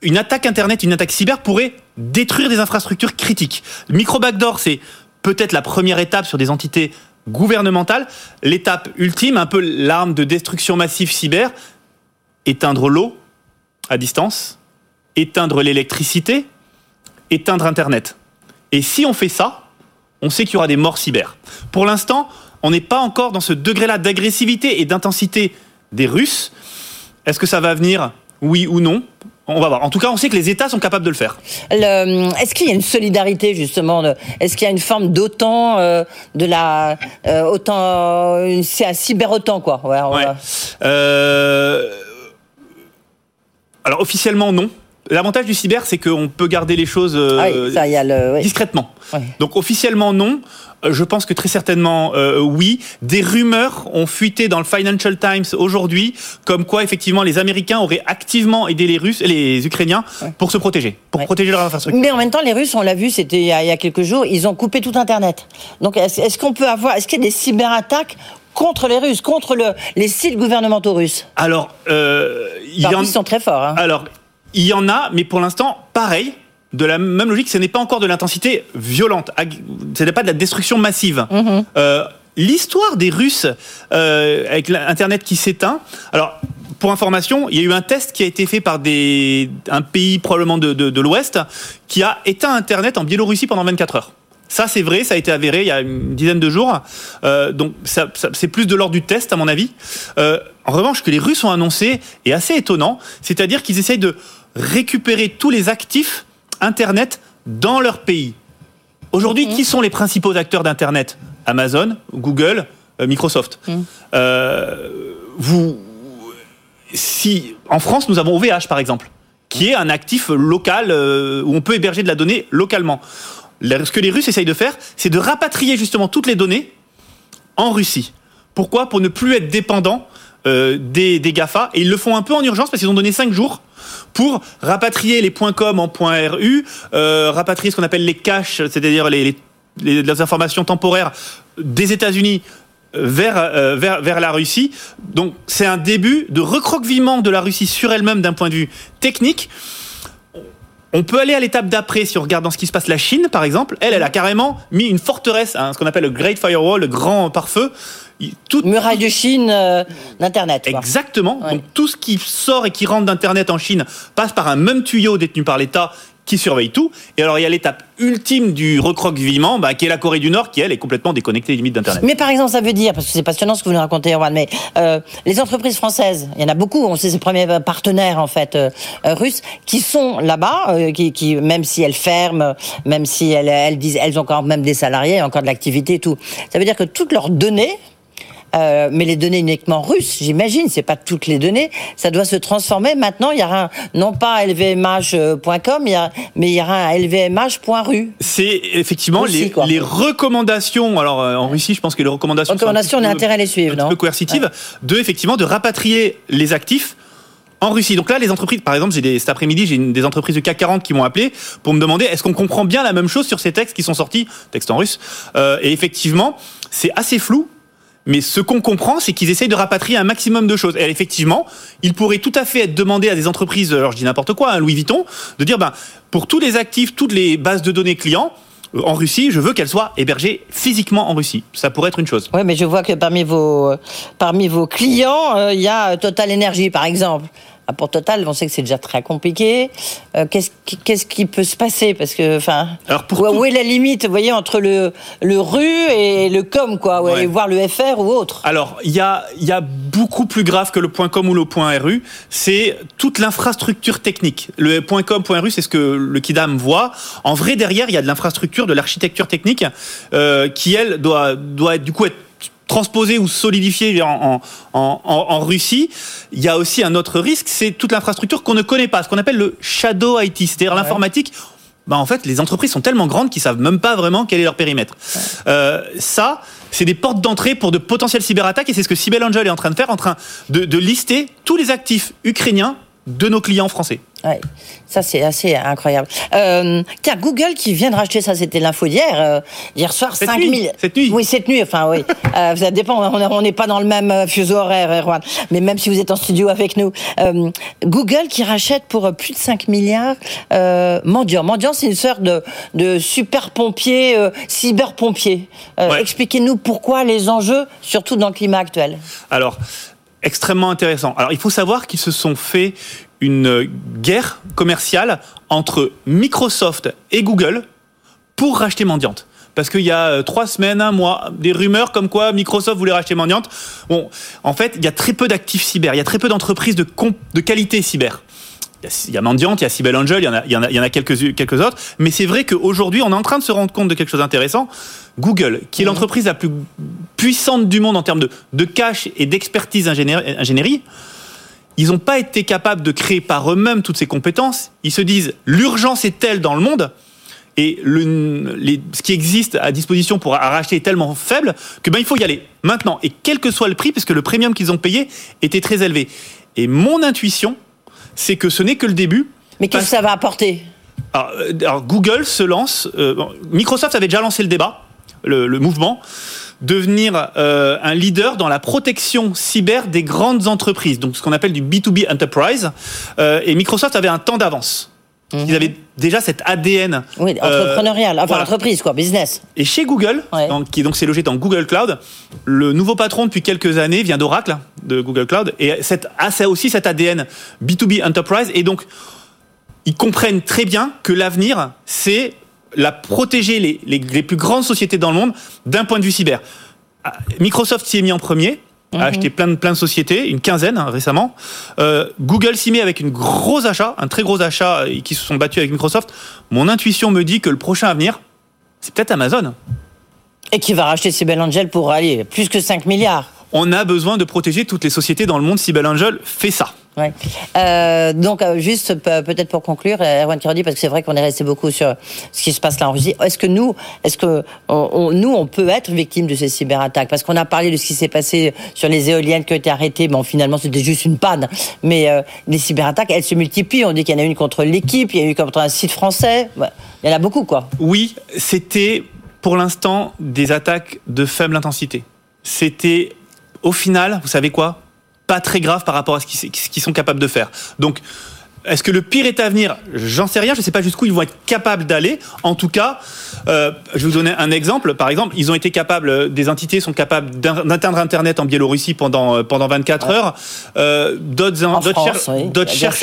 une attaque internet, une attaque cyber pourrait détruire des infrastructures critiques. Le micro backdoor, c'est peut-être la première étape sur des entités gouvernementales. L'étape ultime, un peu l'arme de destruction massive cyber, éteindre l'eau à distance, éteindre l'électricité, éteindre Internet. Et si on fait ça, on sait qu'il y aura des morts cyber. Pour l'instant, on n'est pas encore dans ce degré-là d'agressivité et d'intensité des Russes. Est-ce que ça va venir? Oui ou non? On va voir. En tout cas, on sait que les États sont capables de le faire. Est-ce qu'il y a une solidarité justement Est-ce qu'il y a une forme d'OTAN, euh, de la euh, OTAN, c'est un quoi ouais, on Ouais. va- Euh, Alors officiellement non. L'avantage du cyber, c'est qu'on peut garder les choses euh, Ah oui, ça, il y a le. oui. discrètement. Donc officiellement non. Euh, Je pense que très certainement euh, oui. Des rumeurs ont fuité dans le Financial Times aujourd'hui, comme quoi effectivement les Américains auraient activement aidé les Russes, les Ukrainiens, pour se protéger, pour protéger leur infrastructure. Mais en même temps, les Russes, on l'a vu, c'était il, y a- il y a quelques jours, ils ont coupé tout Internet. Donc, est-ce qu'on peut avoir, est-ce qu'il y a des cyberattaques contre les Russes, contre le, les sites gouvernementaux russes? Alors euh, il y en Ils sont très forts. Hein. Alors, il y en a, mais pour l'instant, pareil, de la même logique, ce n'est pas encore de l'intensité violente. Ce n'est pas de la destruction massive. Euh, L'histoire des Russes euh, avec l'Internet qui s'éteint. Alors, pour information, il y a eu un test qui a été fait par des, un pays probablement de, de, de l'Ouest qui a éteint Internet en Biélorussie pendant 24 heures. Ça, c'est vrai, ça a été avéré il y a une dizaine de jours. Euh, donc, ça, ça- c'est plus de l'ordre du test, à mon avis. Euh, en revanche, ce que les Russes ont annoncé est assez étonnant, c'est-à-dire qu'ils essayent de récupérer tous les actifs Internet dans leur pays. Aujourd'hui, qui sont les principaux acteurs d'Internet? Amazon, Google, euh, Microsoft. Euh, vous, si en France, nous avons OVH par exemple, qui est un actif local euh, où on peut héberger de la donnée localement. Ce que les Russes essayent de faire, c'est de rapatrier justement toutes les données en Russie. Pourquoi? Pour ne plus être dépendant euh, des, des GAFA. Et ils le font un peu en urgence parce qu'ils ont donné 5 jours pour rapatrier les .com en .ru, euh, rapatrier ce qu'on appelle les caches, c'est-à-dire les, les- les- les informations temporaires des États-Unis vers, euh, vers, vers la Russie. Donc c'est un début de recroquevillement de la Russie sur elle-même d'un point de vue technique. On peut aller à l'étape d'après si on regarde dans ce qui se passe la Chine, par exemple. Elle, elle a carrément mis une forteresse, hein, ce qu'on appelle le Great Firewall, le grand pare-feu. Tout, Muraille de Chine euh, d'Internet. Exactement. Ouais. Donc tout ce qui sort et qui rentre d'Internet en Chine passe par un même tuyau détenu par l'État qui surveille tout. Et alors il y a l'étape ultime du recroquevillement, bah, qui est la Corée du Nord, qui elle est complètement déconnectée des limites d'Internet. Mais par exemple, ça veut dire, parce que c'est passionnant ce que vous nous racontez, Erwan, mais euh, les entreprises françaises, il y en a beaucoup, on sait ces premiers partenaires en fait euh, euh, russes, qui sont là-bas, euh, qui, qui, même si elles ferment, même si elles, elles disent, elles ont quand même des salariés, encore de l'activité et tout. Ça veut dire que toutes leurs données euh, mais les données uniquement russes, j'imagine, c'est pas toutes les données. Ça doit se transformer. Maintenant, il y aura un, non pas lvmh.com, il y a, mais il y aura un lvmh.ru. C'est effectivement les, quoi. les recommandations. Alors euh, en Russie, je pense que les recommandations. sont un Recommandations, on a peu- intérêt à les suivre, un petit non peu coercitives, de effectivement de rapatrier les actifs en Russie. Donc là, les entreprises, par exemple, j'ai des, cet après-midi, j'ai des entreprises du CAC 40 qui m'ont appelé pour me demander est-ce qu'on comprend bien la même chose sur ces textes qui sont sortis, textes en russe. Euh, et effectivement, c'est assez flou. Mais ce qu'on comprend, c'est qu'ils essayent de rapatrier un maximum de choses. Et effectivement, il pourrait tout à fait être demandé à des entreprises, alors je dis n'importe quoi, hein, Louis Vuitton, de dire, ben, pour tous les actifs, toutes les bases de données clients, euh, en Russie, je veux qu'elles soient hébergées physiquement en Russie. Ça pourrait être une chose. Oui, mais je vois que parmi vos, vos clients, euh, il y a Total Energy, par exemple. Pour Total, on sait que c'est déjà très compliqué. Euh, qu'est-ce, qui, qu'est-ce qui peut se passer? Parce que, enfin, où, tout- où est la limite, vous voyez, entre le, le RU et le com, quoi, ou Ouais. aller voir le FR ou autre? Alors, il y a, il y a beaucoup plus grave que le point .com ou le point .ru, c'est toute l'infrastructure technique. Le point .com, point .ru, c'est ce que le Kidam voit. En vrai, derrière, il y a de l'infrastructure, de l'architecture technique euh, qui, elle, doit, doit être, du coup être transposée ou solidifiée en, en, en, en Russie. Il y a aussi un autre risque, c'est toute l'infrastructure qu'on ne connaît pas, ce qu'on appelle le shadow IT, c'est-à-dire l'informatique bah en fait, les entreprises sont tellement grandes qu'ils savent même pas vraiment quel est leur périmètre. Euh, ça, c'est des portes d'entrée pour de potentielles cyberattaques et c'est ce que Cybelle Angel est en train de faire, en train de, de lister tous les actifs ukrainiens de nos clients français. Ouais, ça c'est assez incroyable. Euh, tiens, Google qui vient de racheter ça, c'était l'info d'hier. euh, hier soir, Cette 5000. nuit, cette nuit. Oui, cette nuit, enfin oui. Euh, ça dépend, on est- on n'est pas dans le même euh, fuseau horaire, Erwan. Mais même si vous êtes en studio avec nous. Euh, Google qui rachète pour euh, plus de 5 milliards euh, Mendiant. Mendiant, c'est une sorte de, de super pompier, euh, cyber pompier. Euh, Ouais. Expliquez-nous pourquoi les enjeux, surtout dans le climat actuel. Alors, extrêmement intéressant. Alors, il faut savoir qu'ils se sont fait une guerre commerciale entre Microsoft et Google pour racheter Mendiante. Parce qu'il y a euh, trois semaines, un mois, des rumeurs comme quoi Microsoft voulait racheter Mendiante. Bon, en fait, il y a très peu d'actifs cyber, il y a très peu d'entreprises de, qualité cyber. Il y a- Mendiante, il y a Cybelle Angel, il y en a, il y en a, il y en a quelques, quelques autres. Mais c'est vrai qu'aujourd'hui, on est en train de se rendre compte de quelque chose d'intéressant. Google, qui est l'entreprise la plus puissante du monde en termes de, de cash et d'expertise ingénierie, ingénierie, ils n'ont pas été capables de créer par eux-mêmes toutes ces compétences. Ils se disent, l'urgence est telle dans le monde, et le, les- ce qui existe à disposition pour racheter est tellement faible que ben il faut y aller maintenant et quel que soit le prix parce que le premium qu'ils ont payé était très élevé et mon intuition c'est que ce n'est que le début Mais qu'est-ce que ça va apporter? Alors, euh, alors, Google se lance. euh, Microsoft avait déjà lancé le débat, le, le mouvement, devenir euh, un leader dans la protection cyber des grandes entreprises, donc ce qu'on appelle du B2B enterprise. Euh, et Microsoft avait un temps d'avance. Ils avaient déjà cet ADN. Oui, euh, entrepreneurial, enfin voilà. entreprise, quoi, business. Et chez Google, Ouais. donc, qui donc s'est logé dans Google Cloud, le nouveau patron depuis quelques années vient d'Oracle, de Google Cloud, et cette, a ça aussi cet ADN B2B Enterprise, et donc ils comprennent très bien que l'avenir, c'est la protéger les, les, les plus grandes sociétés dans le monde d'un point de vue cyber. Ah, Microsoft s'y est mis en premier, a acheté plein de, plein de sociétés, une quinzaine hein, récemment. Euh, Google s'y met avec une gros achat, un très gros achat, et qui se sont battus avec Microsoft. Mon intuition me dit que le prochain avenir, c'est peut-être Amazon. Et qui va racheter Cybelle Angel pour aller plus que 5 milliards. On a besoin de protéger toutes les sociétés dans le monde. Cybelle Angel fait ça. Euh, donc euh, juste pe- peut-être pour conclure, euh, Erwan Kirodi, parce que c'est vrai qu'on est resté beaucoup sur ce qui se passe là en Russie. Est-ce que nous, est-ce que on, nous, on peut être victime de ces cyberattaques? Parce qu'on a parlé de ce qui s'est passé sur les éoliennes qui ont été arrêtées. Bon, finalement, c'était juste une panne. Mais les cyberattaques, elles se multiplient. On dit qu'il y en a une contre l'équipe, il y a eu contre un site français. Il y en a beaucoup, quoi. Oui, c'était pour l'instant des attaques de faible intensité. C'était au final, vous savez quoi? Pas très grave par rapport à ce qu'ils qu'ils sont capables de faire. Donc, est-ce que le pire est à venir? J'en sais rien, je ne sais pas jusqu'où ils vont être capables d'aller. En tout cas, euh, je vais vous donner un exemple. Par exemple, ils ont été capables, euh, des entités sont capables d'atteindre Internet en Biélorussie pendant, euh, pendant 24 heures. Euh, D'autres cher- oui. cherche-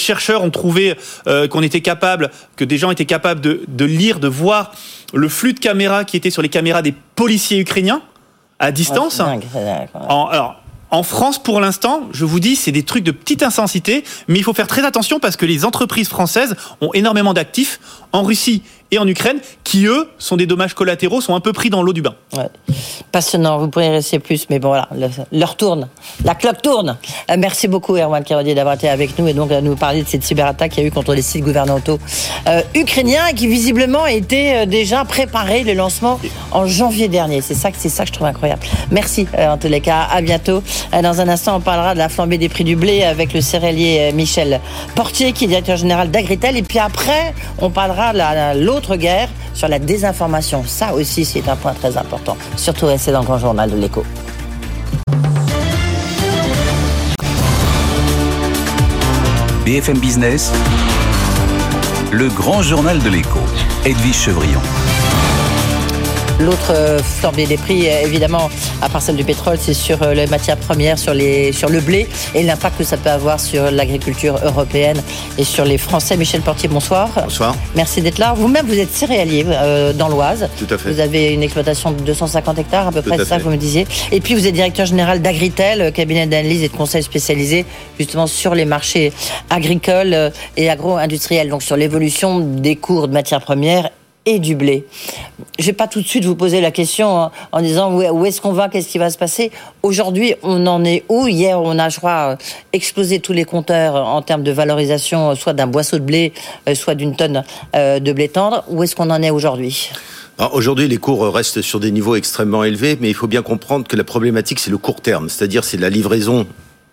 chercheurs ont trouvé euh, qu'on était capable, que des gens étaient capables de, de lire, de voir le flux de caméras qui était sur les caméras des policiers ukrainiens à distance. Ouais, c'est dingue, c'est dingue, ouais. En- alors, en France, pour l'instant, je vous dis, c'est des trucs de petite intensité, mais il faut faire très attention parce que les entreprises françaises ont énormément d'actifs. En Russie et en Ukraine qui, eux, sont des dommages collatéraux, sont un peu pris dans l'eau du bain. Passionnant, vous pourriez rester plus, mais bon voilà, l'heure tourne, la cloque tourne. Euh, merci beaucoup Erwan Kirodi d'avoir été avec nous et donc à nous parler de cette cyberattaque qu'il y a eu contre les sites gouvernementaux euh, ukrainiens et qui visiblement était euh, déjà préparé le lancement en janvier dernier. C'est ça, ça que je trouve incroyable. Merci euh, en tous les cas, à bientôt. Euh, dans un instant, on parlera de la flambée des prix du blé avec le céréalier euh, Michel Portier qui est directeur général d'Agritel et puis après, on parlera de la- la- l'autre guerre sur la désinformation. Ça aussi, c'est un point très important. Surtout restez dans le grand journal de l'écho. BFM Business, le grand journal de l'écho, Edwige Chevrillon. L'autre euh, flambée des prix, euh, évidemment, à part celle du pétrole, c'est sur euh, les matières premières, sur, les, sur le blé et l'impact que ça peut avoir sur l'agriculture européenne et sur les Français. Michel Portier, bonsoir. Bonsoir. Merci d'être là. Vous-même, vous êtes céréalier euh, dans l'Oise. Tout à fait. Vous avez une exploitation de 250 hectares, à peu Tout près, c'est ça que vous me disiez. Et puis, vous êtes directeur général d'Agritel, cabinet d'analyse et de conseil spécialisé justement sur les marchés agricoles et agro-industriels, donc sur l'évolution des cours de matières premières et du blé. Je vais pas tout de suite vous poser la question hein, en disant où, est-ce qu'on va, qu'est-ce qui va se passer? Aujourd'hui, on en est où? Hier, on a, je crois, euh, explosé tous les compteurs en termes de valorisation, euh, soit d'un boisseau de blé, euh, soit d'une tonne euh, de blé tendre. Où est-ce qu'on en est aujourd'hui? Aujourd'hui, les cours restent sur des niveaux extrêmement élevés, mais il faut bien comprendre que la problématique, c'est le court terme, c'est-à-dire c'est la livraison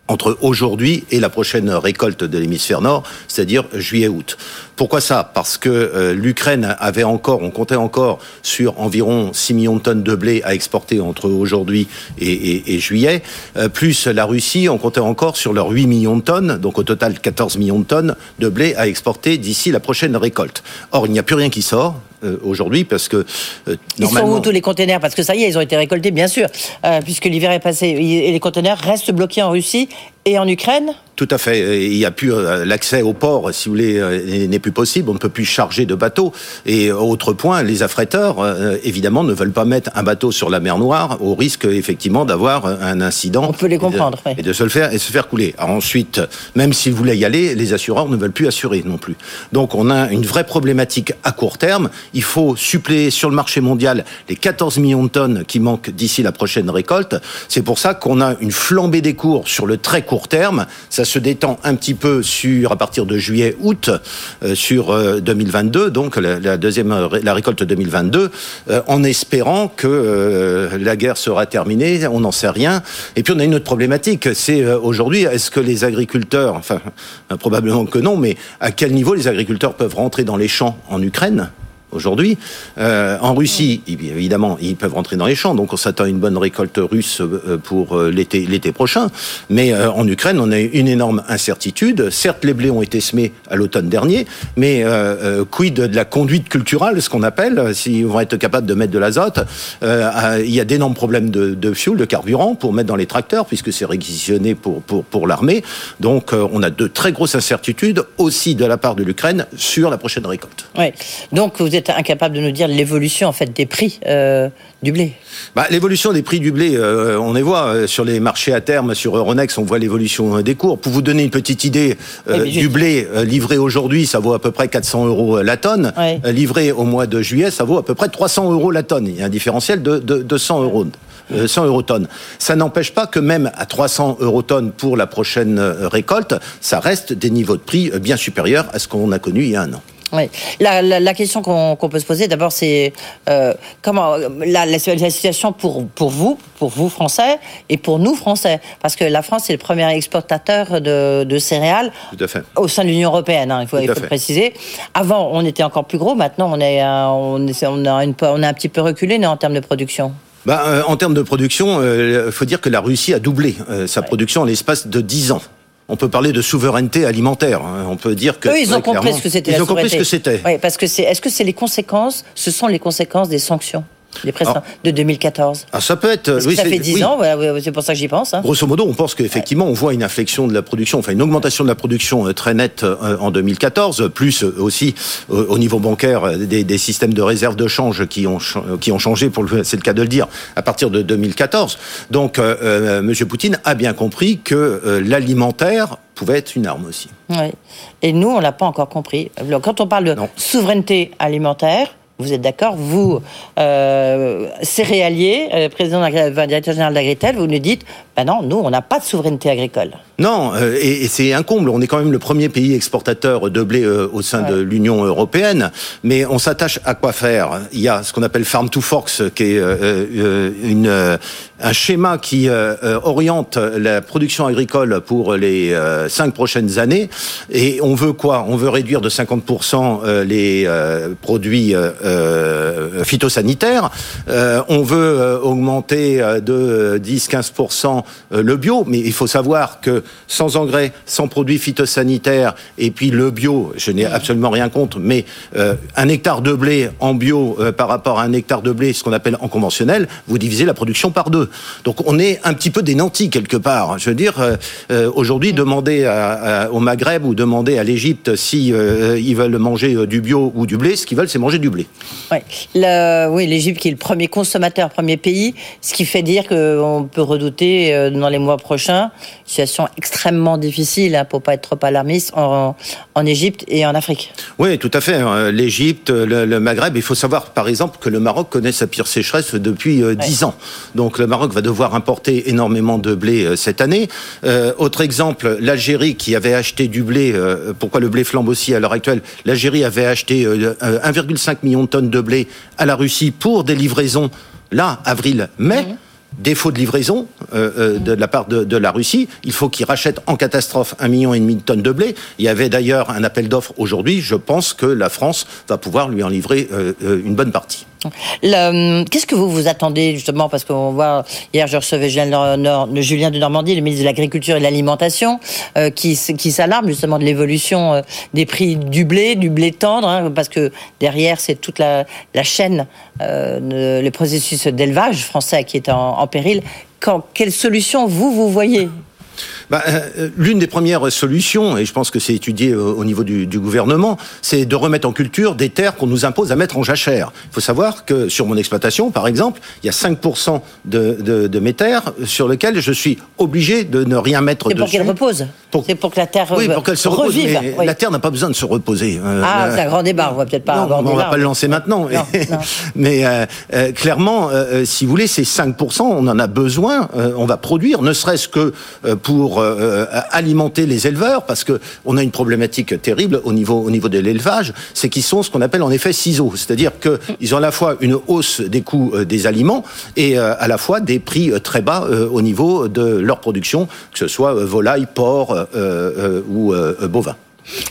entre aujourd'hui et la prochaine récolte de l'hémisphère nord, c'est-à-dire juillet-août. Pourquoi ça? Parce que euh, l'Ukraine avait encore, on comptait encore sur environ 6 millions de tonnes de blé à exporter entre aujourd'hui et, et- et juillet, euh, plus la Russie, on comptait encore sur leurs 8 millions de tonnes, donc au total 14 millions de tonnes de blé à exporter d'ici la prochaine récolte. Or, il n'y a plus rien qui sort euh, aujourd'hui parce que euh, Ils sont où tous les containers? Parce que ça y est, ils ont été récoltés, bien sûr, euh, puisque l'hiver est passé. Et les conteneurs restent bloqués en Russie et en Ukraine Tout à fait. Il y a plus euh, l'accès au port, si vous voulez, euh, n'est plus possible. On ne peut plus charger de bateaux. Et autre point, les affréteurs, euh, évidemment, ne veulent pas mettre un bateau sur la mer Noire au risque, effectivement, d'avoir un incident. On peut les comprendre, Et oui. de, et de se le faire et se faire couler. Alors ensuite, même s'ils voulaient y aller, les assureurs ne veulent plus assurer non plus. Donc on a une vraie problématique à court terme. Il faut suppléer sur le marché mondial les 14 millions de tonnes qui manquent d'ici la prochaine récolte. C'est pour ça qu'on a une flambée des cours sur le très court terme. Ça se détend un petit peu sur à partir de juillet-août euh, sur euh, 2022, donc la, deuxième ré- la récolte 2022, euh, en espérant que euh, la guerre sera terminée. On n'en sait rien. Et puis on a une autre problématique, c'est euh, aujourd'hui, est-ce que les agriculteurs, enfin euh, probablement que non, mais à quel niveau les agriculteurs peuvent rentrer dans les champs en Ukraine? Aujourd'hui. Euh, en Russie, évidemment, ils peuvent rentrer dans les champs, donc on s'attend à une bonne récolte russe euh, pour euh, l'été prochain. Mais en Ukraine, on a une énorme incertitude. Certes, les blés ont été semés à l'automne dernier, mais euh, quid de la conduite culturelle, ce qu'on appelle, s'ils vont être capables de mettre de l'azote, il y a d'énormes problèmes de, fuel, de carburant pour mettre dans les tracteurs, puisque c'est réquisitionné pour, pour, pour l'armée. Donc on a de très grosses incertitudes aussi de la part de l'Ukraine sur la prochaine récolte. Oui. Donc vous êtes incapable de nous dire l'évolution en fait des prix euh, du blé. Bah, l'évolution des prix du blé, euh, on les voit euh, sur les marchés à terme, sur Euronext, on voit l'évolution des cours. Pour vous donner une petite idée, euh, mais du blé livré aujourd'hui, ça vaut à peu près 400 euros la tonne. Livré au mois de juillet, ça vaut à peu près 300 euros la tonne. Il y a un différentiel de, de, de 100 euros. euh, 100 euros tonne. Ça n'empêche pas que même à 300 euros tonne pour la prochaine récolte, ça reste des niveaux de prix bien supérieurs à ce qu'on a connu il y a un an. Oui. La, la, la question qu'on qu'on peut se poser d'abord, c'est euh, comment la, la, situation pour pour vous, pour vous Français et pour nous Français, parce que la France est le premier exportateur de, de céréales Tout à fait. au sein de l'Union européenne. hein, il faut, il faut le préciser. Avant, on était encore plus gros. Maintenant, on est euh, on est on a une on a un petit peu reculé non, en termes de production. Bah, euh, en termes de production, il faut dire que la Russie a doublé euh, sa production en l'espace de 10 ans. On peut parler de souveraineté alimentaire. hein. On peut dire que Eux, ils ont compris ce que c'était. Ils la ont compris ce que c'était. Oui, parce que c'est. Est-ce que c'est les conséquences? Ce sont les conséquences des sanctions, les Alors- de 2014. Ah, ça peut être. Parce que oui, ça fait 10 oui. ans. voilà, c'est pour ça que j'y pense. hein. Grosso modo, on pense qu'effectivement, on voit une inflexion de la production, enfin une augmentation de la production euh, très nette euh, en 2014, plus euh, aussi au niveau bancaire des, des systèmes de réserve de change qui ont qui ont changé, pour le, c'est le cas de le dire, à partir de 2014. Donc, euh, Monsieur Poutine a bien compris que euh, l'alimentaire pouvait être une arme aussi. Oui. Et nous, on l'a pas encore compris. Quand on parle de Non. souveraineté alimentaire, vous êtes d'accord Vous, euh, céréalier, euh, président, enfin, directeur général d'Agritel, vous nous dites, ben non, nous, on n'a pas de souveraineté agricole. Non, euh, et, et c'est un comble. On est quand même le premier pays exportateur de blé euh, au sein de l'Union européenne, mais on s'attache à quoi faire? Il y a ce qu'on appelle Farm to Forks, qui est euh, une, un schéma qui euh, euh, oriente la production agricole pour les euh, cinq prochaines années. Et on veut quoi? On veut réduire de 50% euh, les euh, produits euh, phytosanitaires. On veut augmenter de 10-15% euh, le bio, mais il faut savoir que sans engrais, sans produits phytosanitaires, et puis le bio, je n'ai absolument rien contre, mais un hectare de blé en bio par rapport à un hectare de blé, ce qu'on appelle en conventionnel, vous divisez la production par deux. Donc on est un petit peu des nantis quelque part. Je veux dire, euh, euh, aujourd'hui, demander à- à- au Maghreb ou demander à l'Égypte si euh, ils veulent manger du bio ou du blé, ce qu'ils veulent, c'est manger du blé. Ouais. Le- oui, l'Égypte qui est le premier consommateur, premier pays, ce qui fait dire qu'on peut redouter dans les mois prochains une situation extrêmement difficile, hein, pour pas être trop alarmiste, en, en Égypte et en Afrique. Oui, tout à fait. hein. L'Égypte, le, le Maghreb, il faut savoir par exemple que le Maroc connaît sa pire sécheresse depuis euh, 10 ans. Donc le Maroc va devoir importer énormément de blé euh, cette année. Euh, autre exemple, l'Algérie qui avait acheté du blé, euh, pourquoi le blé flambe aussi à l'heure actuelle? L'Algérie avait acheté euh, euh, 1,5 million de tonnes de blé à la Russie pour des livraisons, là, avril-mai. Défaut de livraison euh, euh, de la part de, de la Russie, il faut qu'ils rachètent en catastrophe un million et demi de tonnes de blé. Il y avait d'ailleurs un appel d'offres aujourd'hui. Je pense que la France va pouvoir lui en livrer euh, une bonne partie. Le- Qu'est-ce que vous vous attendez justement Parce qu'on voit, hier je recevais Julien, de Normandie, le ministre de l'Agriculture et de l'Alimentation, euh, qui, s'alarme justement de l'évolution euh, des prix du blé, du blé tendre, hein, parce que derrière c'est toute la, chaîne, euh, le processus d'élevage français qui est en, péril. Quelle solution vous, vous voyez? Bah, euh, L'une des premières solutions, et je pense que c'est étudié au, au niveau du, du gouvernement, c'est de remettre en culture des terres qu'on nous impose à mettre en jachère. Il faut savoir que sur mon exploitation, par exemple, il y a 5% de, de, de mes terres sur lesquelles je suis obligé de ne rien mettre C'est dessus. pour qu'elle repose. Pour- C'est pour que la terre Oui, euh, pour qu'elle se repose. revive. Mais oui. la terre n'a pas besoin de se reposer. Euh, Ah, c'est un grand débat. On va peut-être pas non, on va là. pas le lancer maintenant. Non, non. mais euh, euh, clairement, euh, euh, si vous voulez, ces 5%, on en a besoin. euh, on va produire, ne serait-ce que euh, euh, euh, alimenter les éleveurs, parce que on a une problématique terrible au niveau au niveau de l'élevage, c'est qu'ils sont ce qu'on appelle en effet ciseaux, c'est-à-dire que ils ont à la fois une hausse des coûts euh, des aliments et à la fois des prix très bas au niveau de leur production, que ce soit volaille, porc ou bovin.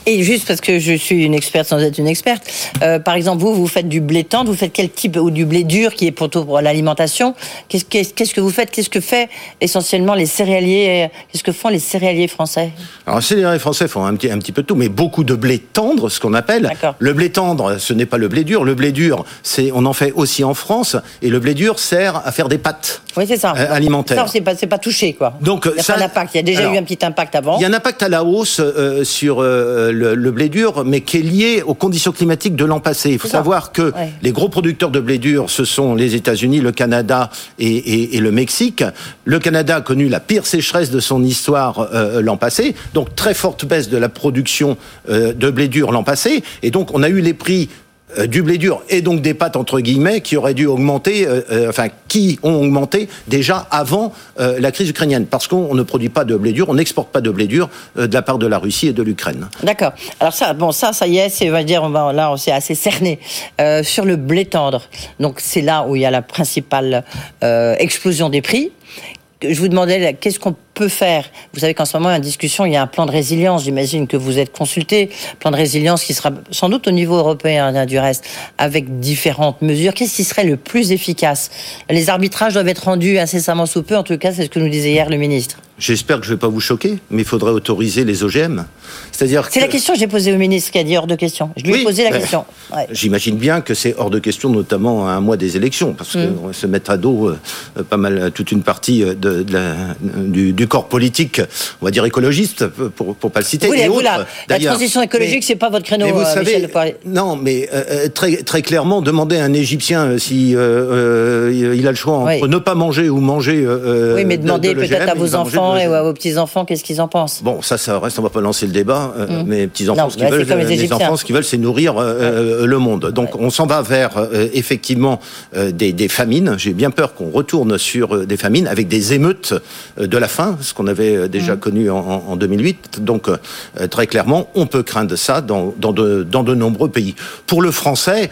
Et juste parce que je suis une experte sans être une experte, euh, par exemple, vous, vous faites du blé tendre, vous faites quel type, ou du blé dur qui est plutôt pour l'alimentation Qu'est-ce que vous faites Qu'est-ce que fait essentiellement les céréaliers Qu'est-ce que font les céréaliers français? Alors, les Français font un petit, un petit peu de tout, mais beaucoup de blé tendre, ce qu'on appelle. D'accord. Le blé tendre, ce n'est pas le blé dur. Le blé dur, c'est, on en fait aussi en France, et le blé dur sert à faire des pâtes Oui, c'est ça. euh, alimentaires. Ça, c'est pas, pas touché, quoi. Donc, il y a ça- d'impact. Il y a déjà Alors, eu un petit impact avant. Il y a un impact à la hausse euh, sur euh, le, le blé dur, mais qui est lié aux conditions climatiques de l'an passé. Il faut ça. savoir que Ouais. les gros producteurs de blé dur, ce sont les États-Unis, le Canada et, et- et le Mexique. Le Canada a connu la pire sécheresse de son histoire euh, l'an passé, donc très forte baisse de la production de blé dur l'an passé, et donc on a eu les prix du blé dur et donc des pâtes entre guillemets qui auraient dû augmenter, euh, euh, enfin qui ont augmenté déjà avant euh, la crise ukrainienne, parce qu'on ne produit pas de blé dur, on n'exporte pas de blé dur euh, de la part de la Russie et de l'Ukraine. D'accord. Alors ça, bon, ça, ça y est, c'est, on va dire, là, on s'est assez cerné Euh, sur le blé tendre. Donc c'est là où il y a la principale euh, explosion des prix. Je vous demandais, qu'est-ce qu'on peut faire Vous savez qu'en ce moment, il y a une discussion, il y a un plan de résilience. J'imagine que vous êtes consulté, plan de résilience qui sera sans doute au niveau européen, hein, du reste, avec différentes mesures. Qu'est-ce qui serait le plus efficace? Les arbitrages doivent être rendus incessamment sous peu. En tout cas, c'est ce que nous disait hier le ministre. J'espère que je ne vais pas vous choquer, mais il faudrait autoriser les OGM. C'est-à-dire C'est que- la question que j'ai posée au ministre qui a dit hors de question. Je lui ai posé la ben, question. Ouais. J'imagine bien que c'est hors de question, notamment à un mois des élections, parce Mm. qu'on va se mettre à dos euh, pas mal toute une partie euh, de, de la- du, du corps politique, on va dire écologiste, pour pour pas le citer. Et la- vous, autres, la, la d'ailleurs. transition écologique, c'est pas votre créneau, mais vous euh, savez, Michel Depoirier. non, mais euh, euh, très très clairement, demander à un Égyptien euh, si euh, il a le choix entre Oui. ne pas manger ou manger. Oui, mais de- demandez de peut-être à vos enfants et à vos petits-enfants qu'est-ce qu'ils en pensent? Bon, ça, ça reste, on va pas lancer le débat. euh, Mais petits enfants, Non, ce qu'ils veulent, les les Égyptiens. enfants, ce qu'ils veulent, c'est nourrir le monde. Donc, on s'en va vers effectivement des, des famines. J'ai bien peur qu'on retourne sur des famines avec des émeutes de la faim, ce qu'on avait euh, déjà connu en, en- en 2008. Donc, euh, très clairement, on peut craindre ça dans, dans, de, dans de nombreux pays. Pour le français.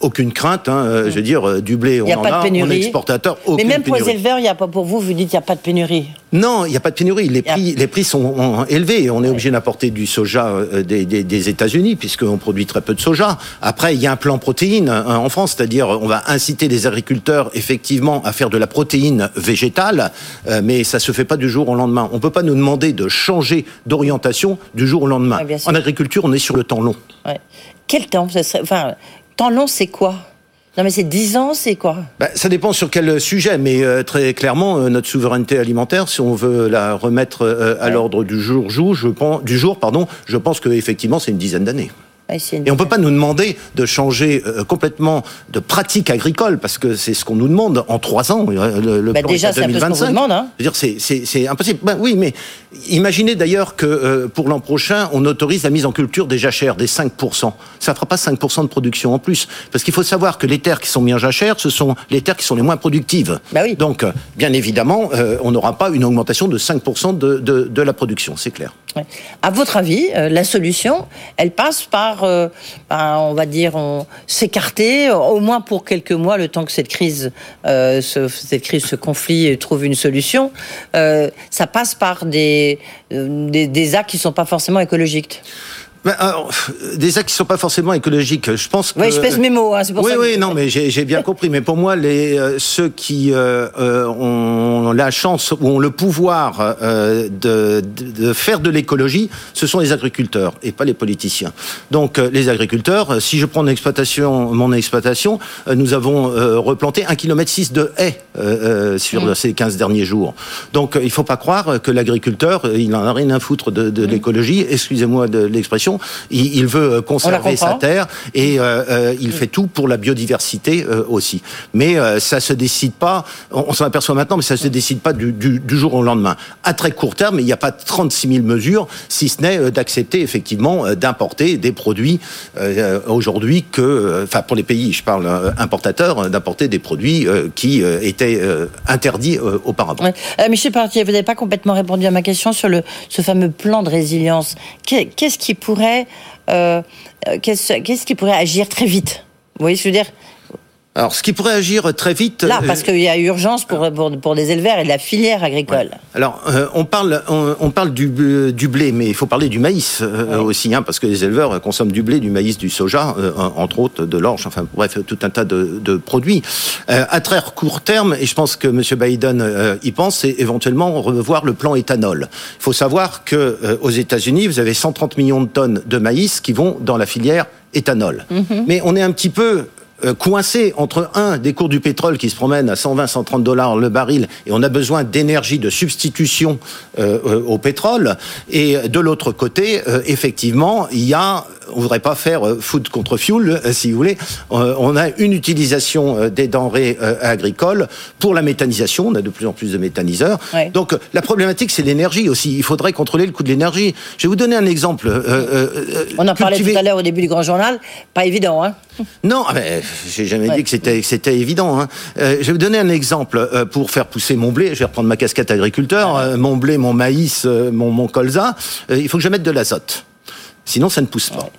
Aucune crainte. Hein, euh, Je veux dire, euh, du blé, on y a en pas de a. On pénurie. est exportateur. Mais même pour les éleveurs, il n'y a pas pour vous, vous dites qu'il n'y a pas de pénurie. Non, il n'y a pas de pénurie. Les a- prix, les prix sont élevés. On est obligé d'importer du soja euh, des, des, des États-Unis puisqu'on produit très peu de soja. Après, il y a un plan protéine euh, en France, c'est-à-dire on va inciter les agriculteurs effectivement à faire de la protéine végétale, mais ça se fait pas du jour au lendemain. On peut pas nous demander de changer d'orientation du jour au lendemain. Ouais, en agriculture, on est sur le temps long. Ouais. Quel temps ça serait- Enfin, temps long, c'est quoi? Non, mais c'est 10 ans, c'est quoi? Bah, ça dépend sur quel sujet, mais euh, très clairement, euh, notre souveraineté alimentaire, si on veut la remettre euh, à Ouais. l'ordre du jour, jour, je pense, du jour, pardon, je pense qu'effectivement, c'est une dizaine d'années. Une- Et on peut pas nous demander de changer euh, complètement de pratique agricole parce que c'est ce qu'on nous demande en trois ans. euh, Le, le Bah, plan déjà, c'est un peu ce 2025. demande, hein. Dire, c'est- impossible. Ben oui, mais imaginez d'ailleurs que euh, pour l'an prochain, on autorise la mise en culture des jachères, des 5%. Ça fera pas 5% de production en plus. Parce qu'il faut savoir que les terres qui sont mises en jachère, ce sont les terres qui sont les moins productives. Bah oui. Donc, bien évidemment, euh, on n'aura pas une augmentation de 5% de, de, de la production, c'est clair. Ouais. À votre avis, la solution, elle passe par, euh, ben, on va dire, s'écarter, au moins pour quelques mois, le temps que cette crise, euh, ce, cette crise, ce conflit trouve une solution. Euh, ça passe par des, euh, des, des actes qui sont pas forcément écologiques. Ben, alors, des actes qui sont pas forcément écologiques. Je pense que. Oui, je pèse mes mots, hein, c'est pour oui, ça. que- oui, non, mais j'ai bien compris. Mais pour moi, les euh, ceux qui euh, euh, ont la chance ou ont le pouvoir euh, de, faire de l'écologie, ce sont les agriculteurs et pas les politiciens. Donc, euh, les agriculteurs. euh, Si je prends exploitation, mon exploitation, euh, nous avons euh, replanté un kilomètre six de haies euh, euh, sur Mmh. ces 15 derniers jours. Donc, euh, il faut pas croire que l'agriculteur, euh, il en a rien à foutre de, Mmh. de l'écologie. Excusez-moi de l'expression. Il, il veut euh, conserver sa terre et euh, euh, il fait tout pour la biodiversité aussi. Mais ça se décide pas, on, s'en aperçoit maintenant, mais ça se décide pas du, du, du jour au lendemain. À très court terme, il n'y a pas 36 000 mesures, si ce n'est d'accepter effectivement d'importer des produits aujourd'hui que, enfin pour les pays, je parle importateurs, d'importer des produits qui étaient interdits auparavant. Ouais. Euh, Michel Partier, vous n'avez pas complètement répondu à ma question sur le, ce fameux plan de résilience. Qu'est- Qu'est-ce qui pourrait, euh, euh, qu'est-ce qu'est-ce qui pourrait agir très vite? Vous voyez ce que je veux dire? Alors, ce qui pourrait agir très vite. Là, euh, parce qu'il y a urgence pour, pour, pour des éleveurs et de la filière agricole. Alors, euh, on parle, on, on parle du, euh, du blé, mais il faut parler du maïs euh, aussi, hein, parce que les éleveurs consomment du blé, du maïs, du soja, euh, entre autres de l'orge, enfin bref, tout un tas de, de produits. Euh, à très court terme, et je pense que M. Biden euh, y pense, c'est éventuellement revoir le plan éthanol. Il faut savoir que euh, aux États-Unis, vous avez 130 millions de tonnes de maïs qui vont dans la filière éthanol. Mais on est un petit peu euh, coincé entre un des cours du pétrole qui se promènent à 120 130 dollars le baril et on a besoin d'énergie de substitution euh, euh, au pétrole. Et de l'autre côté effectivement il y a on voudrait pas faire euh, food contre fuel euh, si vous voulez Euh, on a une utilisation des denrées agricoles pour la méthanisation on a de plus en plus de méthaniseurs Ouais. donc la problématique c'est l'énergie aussi il faudrait contrôler le coût de l'énergie je vais vous donner un exemple Euh, On en parlait cultiver- tout à l'heure au début du Grand Journal. Pas évident, hein non, ah ben, j'ai jamais Ouais. dit que c'était évident. Hein. Euh, je vais vous donner un exemple pour faire pousser mon blé. Je vais reprendre ma casquette agriculteur. Euh, mon blé, mon maïs, mon, mon colza. il faut que je mette de l'azote. Sinon, ça ne pousse pas.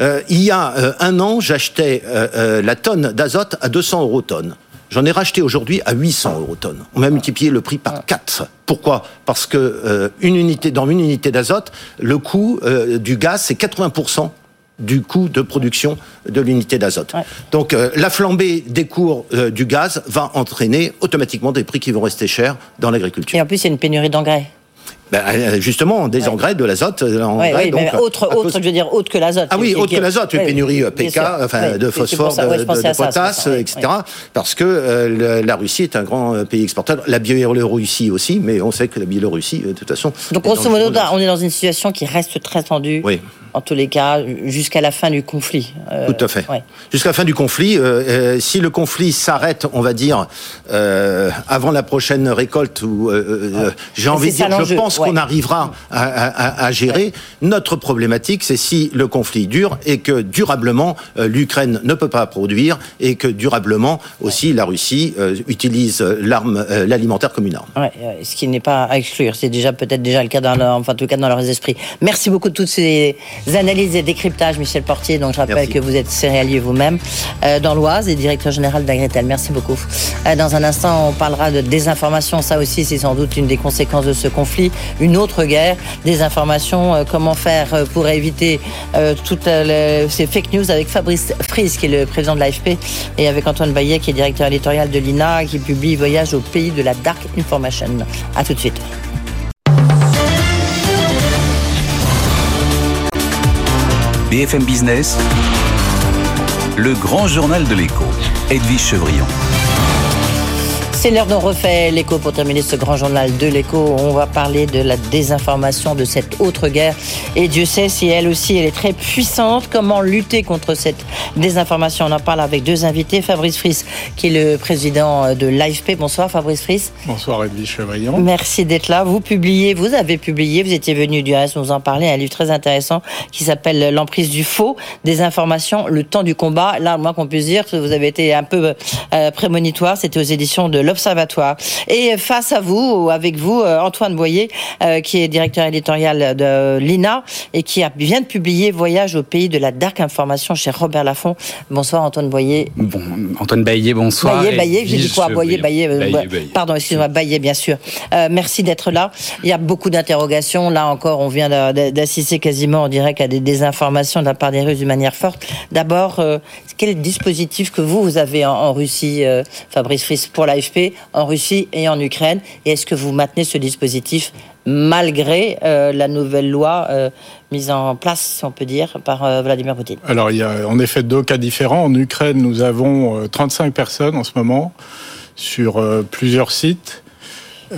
Euh, il y a euh, un an, j'achetais euh, la tonne d'azote à 200 euros tonne. J'en ai racheté aujourd'hui à 800 euros tonne. On a multiplié le prix par 4. Pourquoi? Parce que une unité, dans une unité d'azote, le coût du gaz, c'est 80% du coût de production de l'unité d'azote. Ouais. Donc euh, la flambée des cours euh, du gaz va entraîner automatiquement des prix qui vont rester chers dans l'agriculture. Et en plus, il y a une pénurie d'engrais. Ben, euh, justement, des engrais, de l'azote, euh, Ouais, ouais, donc, mais euh, autre, cause- autre, je veux dire, autre que l'azote. ah oui, autre que l'azote, une pénurie euh, PK, enfin de phosphore, ça, de, de ça, potasse, ça, etc. Parce que euh, la Russie est un grand euh, pays exportateur. La Biélorussie aussi, mais on sait que la Biélorussie, euh, de toute façon. Donc, grosso modo, on est dans une situation qui reste très tendue. Oui. En tous les cas, jusqu'à la fin du conflit. Euh, Tout à fait. ouais. Jusqu'à la fin du conflit, euh, euh, si le conflit s'arrête, on va dire euh, avant la prochaine récolte, ou j'ai envie de dire, je pense ouais. qu'on arrivera à, à- à gérer. Notre problématique, c'est si le conflit dure et que durablement l'Ukraine ne peut pas produire et que durablement aussi la Russie utilise l'arme, l'alimentaire comme une arme. Ce qui n'est pas à exclure. C'est déjà peut-être déjà le cas dans leur, enfin, en tout cas dans leurs esprits. Merci beaucoup de toutes ces analyses et décryptages, Michel Portier. Donc je rappelle Merci. que vous êtes céréalier vous-même euh, dans l'Oise et directeur général d'Agritel. Merci beaucoup. Euh, dans un instant, on parlera de désinformation. Ça aussi, c'est sans doute une des conséquences de ce conflit. Une autre guerre, désinformation. euh, comment faire euh, pour éviter euh, toutes euh, les- ces fake news avec Fabrice Fries, qui est le président de l'AFP, et avec Antoine Baillet, qui est directeur éditorial de l'INA, qui publie Voyage au pays de la dark information. À tout de suite. BFM Business, le grand journal de l'écho, Edwige Chevrillon. C'est l'heure dont refait l'écho pour terminer ce grand journal de l'écho. On va parler de la désinformation de cette autre guerre. Et Dieu sait si elle aussi, elle est très puissante. Comment lutter contre cette désinformation? On en parle avec deux invités. Fabrice Fries, qui est le président de l'AFP. Bonsoir Fabrice Fries. Bonsoir Edwige Chevrillon. Merci d'être là. Vous publiez, vous avez publié, vous étiez venu du reste nous en parler, un livre très intéressant qui s'appelle L'emprise du faux, des informations, le temps du combat. Là, moi qu'on puisse dire, vous avez été un peu euh, prémonitoire, c'était aux éditions de l'Observatoire. Et face à vous, ou avec vous, euh, Antoine Boyer, euh, qui est directeur éditorial de l'INA et qui vient de publier Voyage au pays de la dark information chez Robert Laffont. Bonsoir Antoine Boyer. Bon, Antoine Baillet, bonsoir. Baillet, Baillet, j'ai dit quoi Boyer. Baillet, euh, Baillet. Pardon, excusez-moi, Baillet, bien sûr. Euh, merci d'être là. Il y a beaucoup d'interrogations. Là encore, on vient d'a- d'a- d'assister quasiment, on dirait, qu'à des désinformations de la part des Russes d'une manière forte. D'abord, euh, quel dispositif que vous, vous avez en, en Russie, euh, Fabrice Fries, pour l'AFP, en Russie et en Ukraine Et est-ce que vous maintenez ce dispositif malgré euh, la nouvelle loi euh, mise en place, si on peut dire, par euh, Vladimir Poutine? Alors il y a en effet deux cas différents. En Ukraine, nous avons euh, 35 personnes en ce moment sur plusieurs sites.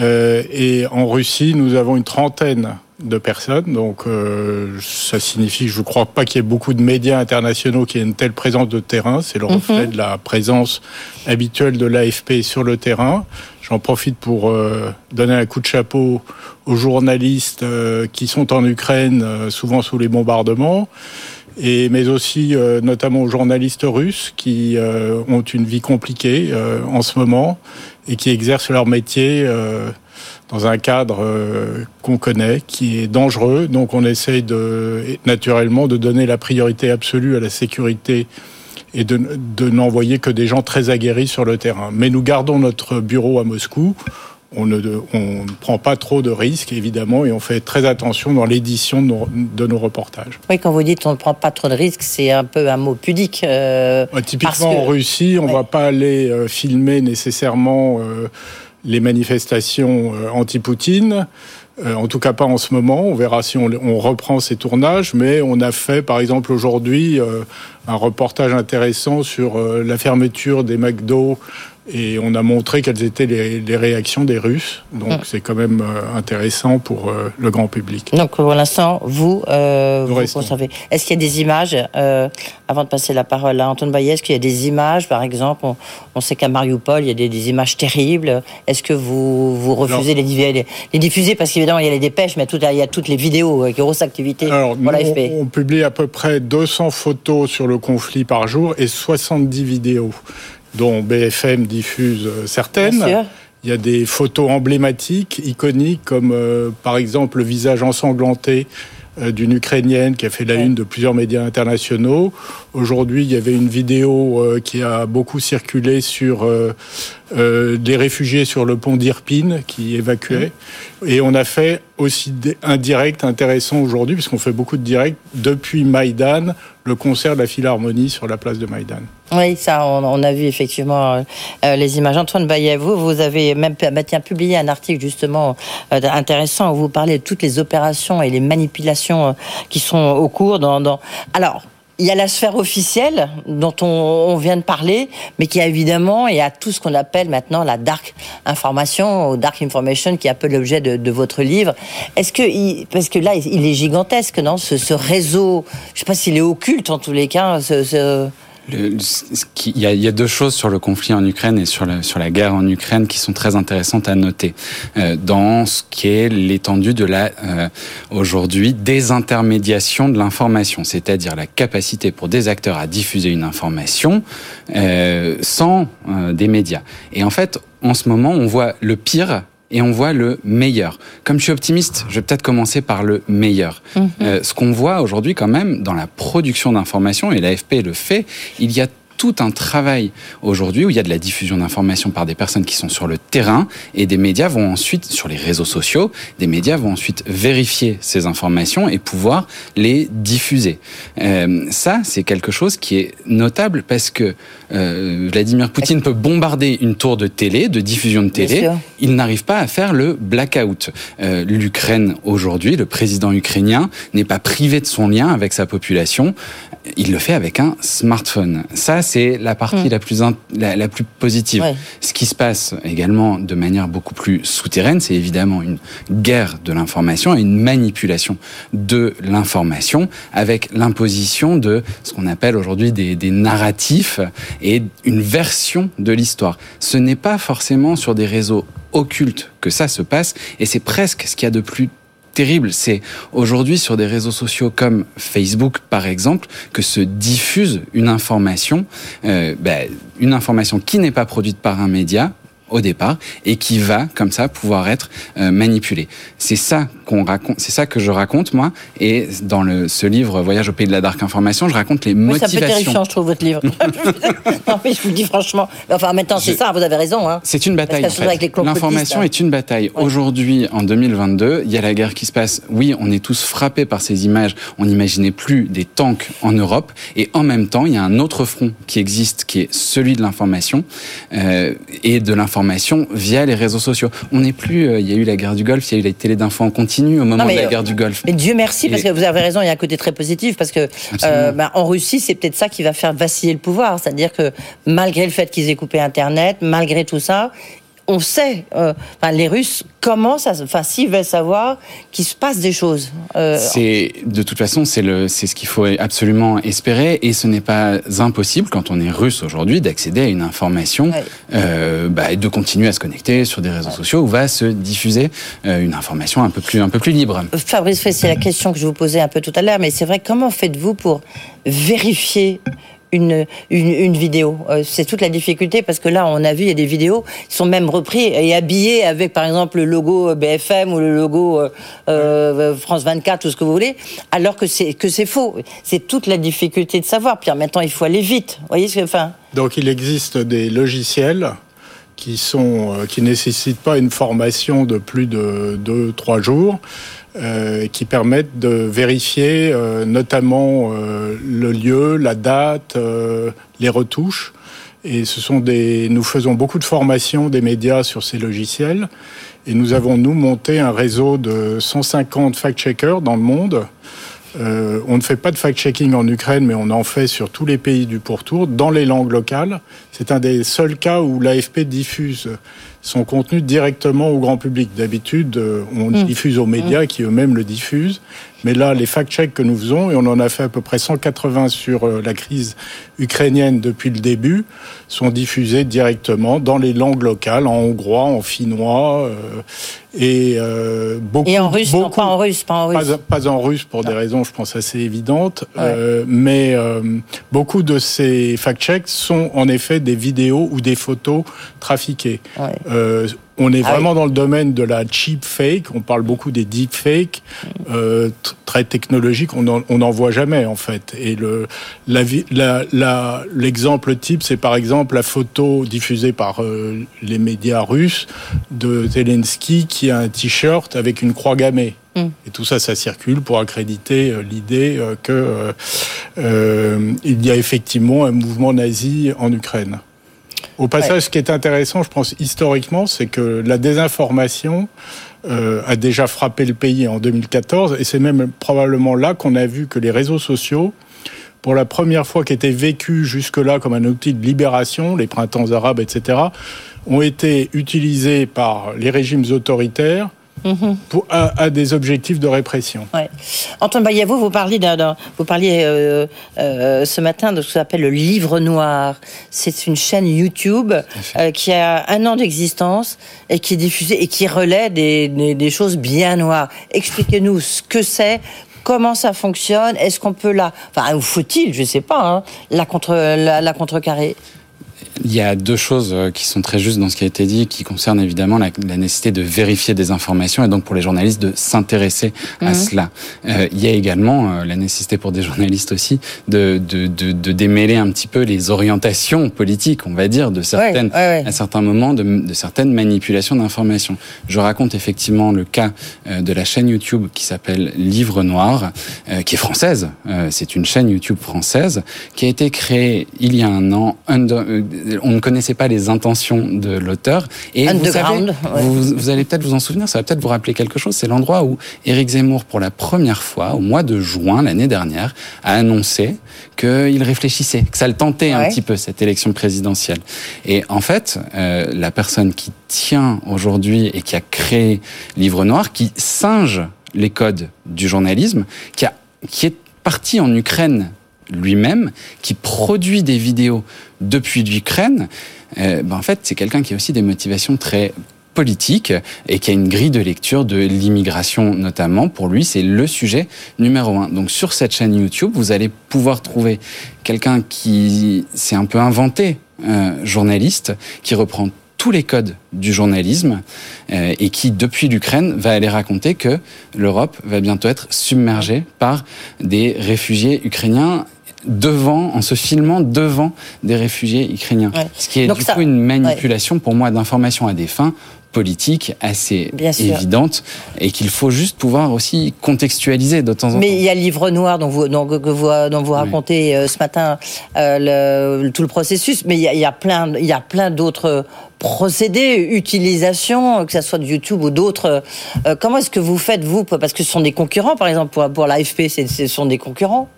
Et en Russie, nous avons une trentaine de personnes. Donc euh, ça signifie que je ne crois pas qu'il y ait beaucoup de médias internationaux qui aient une telle présence de terrain. C'est le reflet de la présence habituelle de l'AFP sur le terrain. J'en profite pour euh, donner un coup de chapeau aux journalistes euh, qui sont en Ukraine, euh, souvent sous les bombardements, et mais aussi euh, notamment aux journalistes russes qui euh, ont une vie compliquée euh, en ce moment et qui exercent leur métier euh, dans un cadre euh, qu'on connaît, qui est dangereux. Donc on essaye de naturellement de donner la priorité absolue à la sécurité et de, de n'envoyer que des gens très aguerris sur le terrain. Mais nous gardons notre bureau à Moscou. On ne, on ne prend pas trop de risques, évidemment, et on fait très attention dans l'édition de nos, de nos reportages. Oui, quand vous dites on ne prend pas trop de risques, c'est un peu un mot pudique. euh, typiquement que- en Russie, on Ouais. va pas aller euh, filmer nécessairement euh, les manifestations euh, anti-Poutine. Euh, en tout cas pas en ce moment. On verra si on, reprend ces tournages. Mais on a fait, par exemple, aujourd'hui, euh, un reportage intéressant sur la fermeture des McDo. Et on a montré quelles étaient les, les réactions des Russes. Donc Mm. c'est quand même euh, intéressant pour euh, le grand public. Donc pour l'instant, vous, euh, vous restons. conservez. Est-ce qu'il y a des images, euh, avant de passer la parole à Antoine Baillet, est-ce qu'il y a des images, par exemple, on, on sait qu'à Mariupol, il y a des, des images terribles. Est-ce que vous, vous refusez les, divi- les, les diffuser Parce qu'évidemment, il y a les dépêches, mais tout, il y a toutes les vidéos, euh, grosse activité Alors, pour nous, l'AFP. on, on publie à peu près 200 photos sur le conflit par jour et 70 vidéos, dont BFM diffuse euh, certaines. Il y a des photos emblématiques, iconiques, comme euh, par exemple le visage ensanglanté euh, d'une Ukrainienne qui a fait la Ouais. une de plusieurs médias internationaux. Aujourd'hui, il y avait une vidéo euh, qui a beaucoup circulé sur euh, euh, des réfugiés sur le pont d'Irpine qui évacuaient. Et on a fait aussi un direct intéressant aujourd'hui, puisqu'on fait beaucoup de directs depuis Maïdan, le concert de la Philharmonie sur la place de Maïdan. Oui, ça, on, on a vu effectivement euh, les images. Antoine Baillet, vous, vous avez même bah, tiens, publié un article justement euh, intéressant où vous parlez de toutes les opérations et les manipulations euh, qui sont au cours. Dans, dans... Alors, il y a la sphère officielle dont on, vient de parler, mais qui a évidemment, y a tout ce qu'on appelle maintenant la dark information, ou dark information, qui est un peu l'objet de, votre livre. Est-ce que, parce que là, il est gigantesque, non? Ce, réseau, je sais pas s'il est occulte en tous les cas, ce, ce- ce Il y, a, deux choses sur le conflit en Ukraine et sur la, guerre en Ukraine qui sont très intéressantes à noter. Euh, dans ce qui est l'étendue de la, euh, aujourd'hui, désintermédiation de l'information, c'est-à-dire la capacité pour des acteurs à diffuser une information euh, sans euh, des médias. Et en fait, en ce moment, on voit le pire et on voit le meilleur. Comme je suis optimiste, je vais peut-être commencer par le meilleur. Mhm. Euh, ce qu'on voit aujourd'hui quand même dans la production d'informations, et l'AFP le fait, il y a tout un travail aujourd'hui où il y a de la diffusion d'informations par des personnes qui sont sur le terrain et des médias vont ensuite, sur les réseaux sociaux, des médias vont ensuite vérifier ces informations et pouvoir les diffuser. Euh, ça, c'est quelque chose qui est notable parce que euh, Vladimir Poutine peut bombarder une tour de télé, de diffusion de télé. Il n'arrive pas à faire le blackout. Euh, L'Ukraine aujourd'hui, le président ukrainien n'est pas privé de son lien avec sa population. Il le fait avec un smartphone. Ça, c'est la partie Mm. la plus in- la, la plus positive. Ouais. Ce qui se passe également de manière beaucoup plus souterraine, c'est évidemment une guerre de l'information et une manipulation de l'information avec l'imposition de ce qu'on appelle aujourd'hui des, des narratifs et une version de l'histoire. Ce n'est pas forcément sur des réseaux occultes que ça se passe et c'est presque ce qu'il y a de plus terrible. C'est aujourd'hui sur des réseaux sociaux comme Facebook, par exemple, que se diffuse une information, euh, ben, une information qui n'est pas produite par un média au départ et qui va comme ça pouvoir être euh, manipulée. C'est ça qu'on raconte, c'est ça que je raconte moi et dans le ce livre Voyage au pays de la dark information, je raconte les Oui, c'est un peu motivations. terrifiant, je trouve, votre livre. non, mais je vous le dis franchement. Enfin, maintenant, c'est Je- ça, vous avez raison. Hein. C'est une bataille. L'information est une bataille. Aujourd'hui, en 2022, il y a la guerre qui se passe. Oui, on est tous frappés par ces images. On n'imaginait plus des tanks en Europe. Et en même temps, il y a un autre front qui existe, qui est celui de l'information euh, et de l'information via les réseaux sociaux. On n'est plus. euh, il y a eu la guerre du Golfe, il y a eu les télé d'infos en continu au moment Non, de la euh, guerre du Golfe. Mais Dieu merci, parce que vous avez raison, il y a un côté très positif, parce que euh, ben, en Russie, c'est peut-être ça qui va faire vaciller le pouvoir. C'est-à-dire que malgré le fait qu'ils aient coupé Internet, malgré tout ça, on sait, euh, enfin, les Russes commencent à, enfin, s'ils veulent savoir qu'il se passe des choses. Euh, C'est de toute façon c'est le c'est ce qu'il faut absolument espérer et ce n'est pas impossible quand on est russe aujourd'hui d'accéder à une information Ouais. euh, bah, et de continuer à se connecter sur des réseaux sociaux où va se diffuser euh, une information un peu plus un peu plus libre. Fabrice c'est la question que je vous posais un peu tout à l'heure, mais c'est vrai, comment faites-vous pour vérifier une, une, vidéo Euh, C'est toute la difficulté parce que là, on a vu, il y a des vidéos qui sont même repris et habillés avec, par exemple, le logo BFM ou le logo euh, euh, France 24, tout ce que vous voulez, alors que c'est faux. C'est toute la difficulté de savoir. Puis temps, il faut aller vite. Vous voyez ce que, enfin, Donc il existe des logiciels qui sont euh, qui nécessitent pas une formation de plus de 2-3 jours, euh, qui permettent de vérifier euh, notamment euh, le lieu, la date, euh, les retouches. Et ce sont des, nous faisons beaucoup de formations des médias sur ces logiciels. Et nous avons, nous, monté un réseau de 150 fact-checkers dans le monde. Euh, on ne fait pas de fact-checking en Ukraine, mais on en fait sur tous les pays du pourtour, dans les langues locales. C'est un des seuls cas où l'AFP diffuse son contenu directement au grand public. D'habitude, euh, on le diffuse aux médias qui eux-mêmes le diffusent. Mais là, les fact-checks que nous faisons, et on en a fait à peu près 180 sur euh, la crise ukrainienne depuis le début, sont diffusés directement dans les langues locales, en hongrois, en finnois, euh, et euh, beaucoup. et en russe, non beaucoup- pas en russe, pas en russe. pas, pas en russe pour des raisons, je pense, assez évidentes. Euh, mais beaucoup de ces fact-checks sont en effet des vidéos ou des photos trafiquées. Ouais. Euh, on est Ah vraiment dans le domaine de la cheap fake. On parle beaucoup des deep fake, euh, t- très technologiques. On n'en on voit jamais en fait. Et le la vi- la- la- l'exemple type, c'est par exemple la photo diffusée par euh, les médias russes de Zelensky qui a un t-shirt avec une croix gammée. Mm. Et tout ça, ça circule pour accréditer euh, l'idée euh, que euh, il y a effectivement un mouvement nazi en Ukraine. Au passage, ce qui est intéressant, je pense, historiquement, c'est que la désinformation euh, a déjà frappé le pays en 2014, et c'est même probablement là qu'on a vu que les réseaux sociaux, pour la première fois qui étaient vécus jusque-là comme un outil de libération, les printemps arabes, etc., ont été utilisés par les régimes autoritaires pour, à, à des objectifs de répression. Ouais. Antoine Bayavo, vous parliez, vous parliez euh, euh, ce matin de ce qu'on appelle le Livre Noir. C'est une chaîne YouTube euh, qui a un an d'existence et qui est diffusée et qui relaie des, des, des choses bien noires. Expliquez-nous ce que c'est. Comment ça fonctionne Est-ce qu'on peut la, enfin, ou faut-il, je sais pas, hein, la contre, la, la contrecarrer? Il y a deux choses euh, qui sont très justes dans ce qui a été dit, qui concernent évidemment la, la nécessité de vérifier des informations et donc pour les journalistes de s'intéresser à Mhm. cela. Euh, il y a également euh, la nécessité pour des journalistes aussi de, de, de, de démêler un petit peu les orientations politiques, on va dire, de certaines, Ouais, ouais, ouais. à certains moments, de, de certaines manipulations d'informations. Je raconte effectivement le cas de la chaîne YouTube qui s'appelle Livre Noir, euh, qui est française. C'est une chaîne YouTube française qui a été créée il y a un an. under- on ne connaissait pas les intentions de l'auteur. Et vous, Underground, savez, ouais. vous, vous allez peut-être vous en souvenir, ça va peut-être vous rappeler quelque chose. C'est l'endroit où Éric Zemmour, pour la première fois, au mois de juin l'année dernière, a annoncé qu'il réfléchissait, que ça le tentait un petit peu cette élection présidentielle. Et en fait, euh, la personne qui tient aujourd'hui et qui a créé Livre Noir, qui singe les codes du journalisme, qui, a, qui est parti en Ukraine lui-même, qui produit des vidéos depuis l'Ukraine, euh, ben en fait, c'est quelqu'un qui a aussi des motivations très politiques et qui a une grille de lecture de l'immigration notamment. Pour lui, c'est le sujet numéro un. Donc sur cette chaîne YouTube, vous allez pouvoir trouver quelqu'un qui s'est un peu inventé euh, journaliste, qui reprend tous les codes du journalisme euh, et qui, depuis l'Ukraine, va aller raconter que l'Europe va bientôt être submergée par des réfugiés ukrainiens devant, en se filmant devant des réfugiés ukrainiens. Ouais. Ce qui est Donc du ça- coup une manipulation pour moi d'information à des fins politiques assez Bien évidentes et qu'il faut juste pouvoir aussi contextualiser de temps en Mais temps. il y a le livre noir dont vous, dont, que vous, dont vous racontez euh, ce matin euh, le, tout le processus, mais il y a, il y a plein, il y a plein d'autres procédés, utilisations, que ce soit de YouTube ou d'autres. Euh, comment est-ce que vous faites, vous Parce que ce sont des concurrents, par exemple, pour, pour l'AFP, ce sont des concurrents.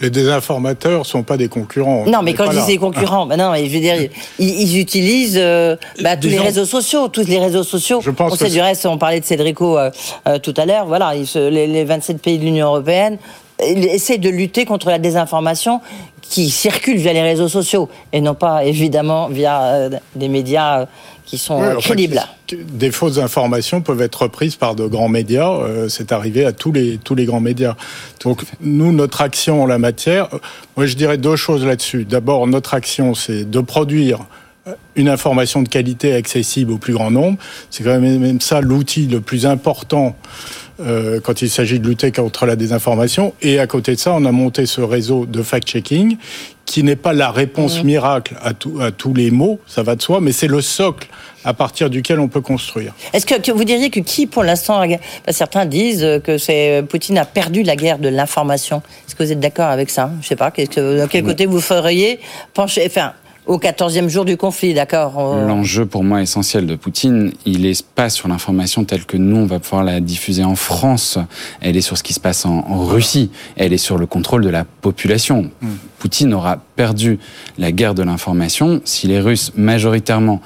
Les désinformateurs sont pas des concurrents. Non, On mais quand je dis concurrents, ben non, je veux dire, ils, ils utilisent euh, bah, tous les réseaux sociaux, tous les réseaux sociaux. Je pense on que sait du reste, on parlait de Cédrico euh, euh, tout à l'heure. Voilà, ils les, les 27 pays de l'Union européenne ils essaient de lutter contre la désinformation qui circule via les réseaux sociaux et non pas évidemment via euh, des médias euh, qui sont euh, crédibles. qui- Des fausses informations peuvent être reprises par de grands médias. euh, c'est arrivé à tous les tous les grands médias. Donc nous, notre action en la matière, moi je dirais deux choses là-dessus. D'abord, notre action, c'est de produire une information de qualité accessible au plus grand nombre. C'est quand même, même ça l'outil le plus important euh, quand il s'agit de lutter contre la désinformation. Et à côté de ça, on a monté ce réseau de fact-checking qui n'est pas la réponse miracle à, tout- à tous les mots, ça va de soi, mais c'est le socle à partir duquel on peut construire. Est-ce que, que vous diriez que qui, pour l'instant, certains disent euh, que c'est Poutine a perdu la guerre de l'information. Est-ce que vous êtes d'accord avec ça? Je sais pas. Que, dans quel côté vous feriez pencher, enfin, au 14e jour du conflit, d'accord euh, L'enjeu pour moi essentiel de Poutine, il est pas sur l'information telle que nous on va pouvoir la diffuser en France. Elle est sur ce qui se passe en, en Russie. Elle est sur le contrôle de la population. Poutine aura perdu la guerre de l'information si les Russes majoritairement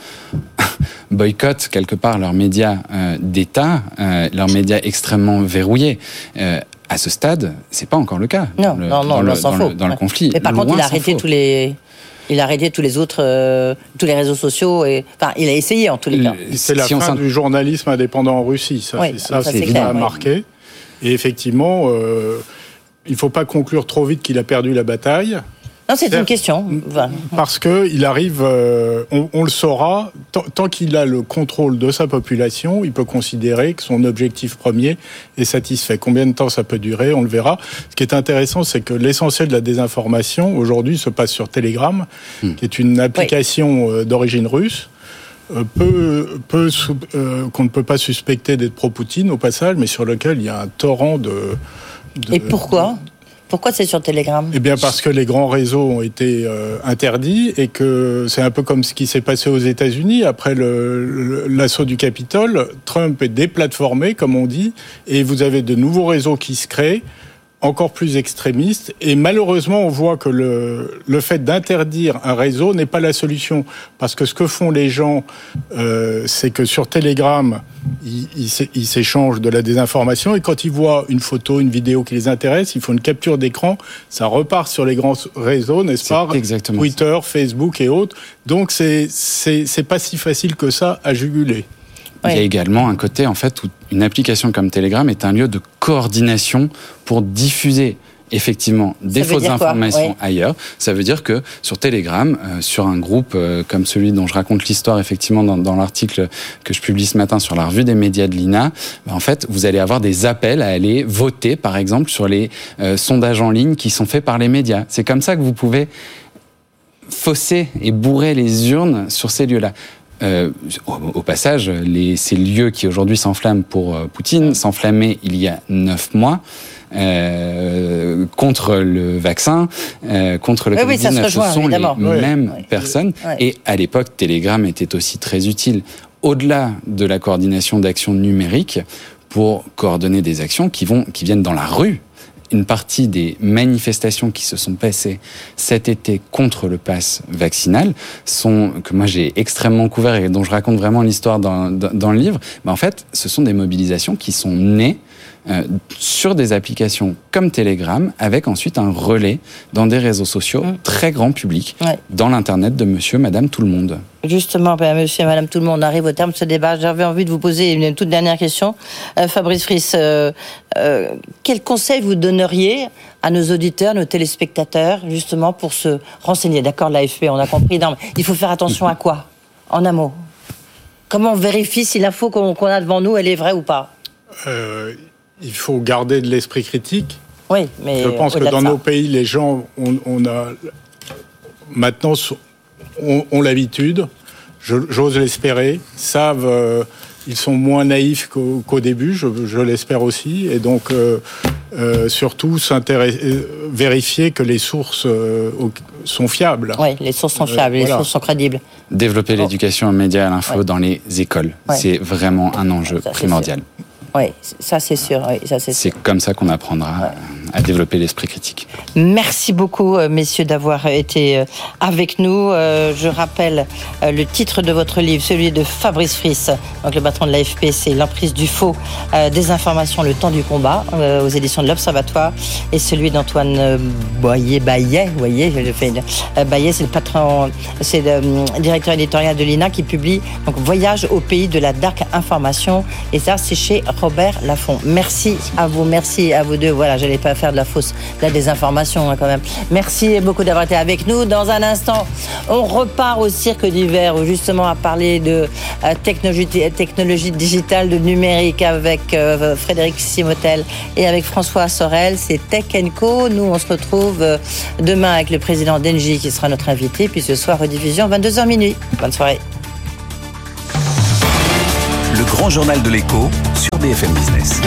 boycottent quelque part leurs médias euh, d'État, euh, leurs médias extrêmement verrouillés. Euh, à ce stade, c'est pas encore le cas. Non, dans le, non, non, dans le, s'en dans le- dans le Ouais. conflit. Mais par contre, il a arrêté faut. tous les. Il a arrêté tous les autres, euh, tous les réseaux sociaux et, enfin, il a essayé en tous les cas. C'est la si fin du journalisme indépendant en Russie. Ça, Oui, c'est ça, ça, clair, a oui. marqué. Et effectivement, euh, il ne faut pas conclure trop vite qu'il a perdu la bataille. Non, c'est une question. Parce que il arrive, euh, on, on le saura, tant, tant qu'il a le contrôle de sa population, il peut considérer que son objectif premier est satisfait. Combien de temps ça peut durer, on le verra. Ce qui est intéressant, c'est que l'essentiel de la désinformation aujourd'hui se passe sur Telegram, qui est une application euh, d'origine russe. euh, peu, peu euh, qu'on ne peut pas suspecter d'être pro-Poutine au passage, mais sur lequel il y a un torrent de. de- Et pourquoi? Pourquoi c'est sur Telegram eh bien parce que les grands réseaux ont été euh, interdits et que c'est un peu comme ce qui s'est passé aux États-Unis après l'assaut du Capitole. Trump est déplatformé, comme on dit, et vous avez de nouveaux réseaux qui se créent encore plus extrémistes. Et malheureusement, on voit que le, le fait d'interdire un réseau n'est pas la solution. Parce que ce que font les gens, euh, c'est que sur Telegram, ils ils s'é- ils s'échangent de la désinformation. Et quand ils voient une photo, une vidéo qui les intéresse, ils font une capture d'écran. Ça repart sur les grands réseaux, n'est-ce pas? exactement Twitter, Facebook et autres. Donc, c'est pas si facile que ça à juguler. Il y a également un côté, en fait, où une application comme Telegram est un lieu de coordination pour diffuser effectivement des Ça fausses informations Ouais. ailleurs. Ça veut dire que sur Telegram, euh, sur un groupe euh, comme celui dont je raconte l'histoire effectivement dans, dans l'article que je publie ce matin sur la revue des médias de l'INA, ben, en fait, vous allez avoir des appels à aller voter, par exemple, sur les euh, sondages en ligne qui sont faits par les médias. C'est comme ça que vous pouvez fausser et bourrer les urnes sur ces lieux-là. Euh, au, au passage, les, ces lieux qui aujourd'hui s'enflamment pour euh, Poutine s'enflammaient il y a neuf mois. euh, contre le vaccin, contre le Oui, oui, ça se Covid-19. rejoint, Ce sont les Oui. mêmes personnes. Et à l'époque, Telegram était aussi très utile. Au-delà de la coordination d'actions numériques, pour coordonner des actions qui, vont, qui viennent dans la rue. Une partie des manifestations qui se sont passées cet été contre le pass vaccinal sont que moi j'ai extrêmement couvert et dont je raconte vraiment l'histoire dans, dans, le livre. Mais en fait, ce sont des mobilisations qui sont nées euh, sur des applications comme Telegram, avec ensuite un relais dans des réseaux sociaux Mm. très grand public, Ouais. dans l'internet de Monsieur, Madame, tout le monde. Justement, ben, monsieur et madame, tout le monde arrive au terme de ce débat. J'avais envie de vous poser une toute dernière question. Euh, Fabrice Fris, euh, euh, quel conseil vous donneriez à nos auditeurs, nos téléspectateurs, justement, pour se renseigner? D'accord, l'AFP, on a compris. Non, mais il faut faire attention à quoi? En un mot. Comment on vérifie si l'info qu'on a devant nous, elle est vraie ou pas? Euh, il faut garder de l'esprit critique. Oui, mais Je pense que dans ça. nos pays, les gens, on, on a maintenant ont, ont l'habitude, j'ose l'espérer, savent, euh, ils sont moins naïfs qu'au début, je, je l'espère aussi, et donc euh, euh, surtout s'intéresser- vérifier que les sources euh, sont fiables. Oui, les sources sont Euh, fiables, les sources sont crédibles. Développer l'éducation aux médias et à l'info Ouais. dans les écoles, Ouais. c'est vraiment un enjeu Ça, primordial. Oui, ça c'est sûr. Oui, ça c'est comme ça qu'on apprendra à développer l'esprit critique. Merci beaucoup, euh, messieurs, d'avoir été euh, avec nous. Euh, Je rappelle le titre de votre livre, celui de Fabrice Fris, donc le patron de l'AFP, c'est L'emprise du faux, des informations, le temps du combat, aux éditions de l'Observatoire, et celui d'Antoine Boyer, Bayet, voyez, je Bayet, c'est le patron, c'est le directeur éditorial de l'INA qui publie donc Voyage au pays de la dark information, et ça, c'est chez Robert Laffont. Merci à vous, merci à vous deux. Voilà, j'allais pas faire de la fausse, de la désinformation hein, quand même. Merci beaucoup d'avoir été avec nous. Dans un instant, on repart au cirque d'hiver justement à parler de euh, technologie, technologie digitale, de numérique avec euh, Frédéric Simotel et avec François Sorel. C'est Tech Co. Nous, on se retrouve euh, demain avec le président d'Engie qui sera notre invité. Puis ce soir, rediffusion 22h minuit. Bonne soirée. Le grand journal de l'écho sur BFM Business.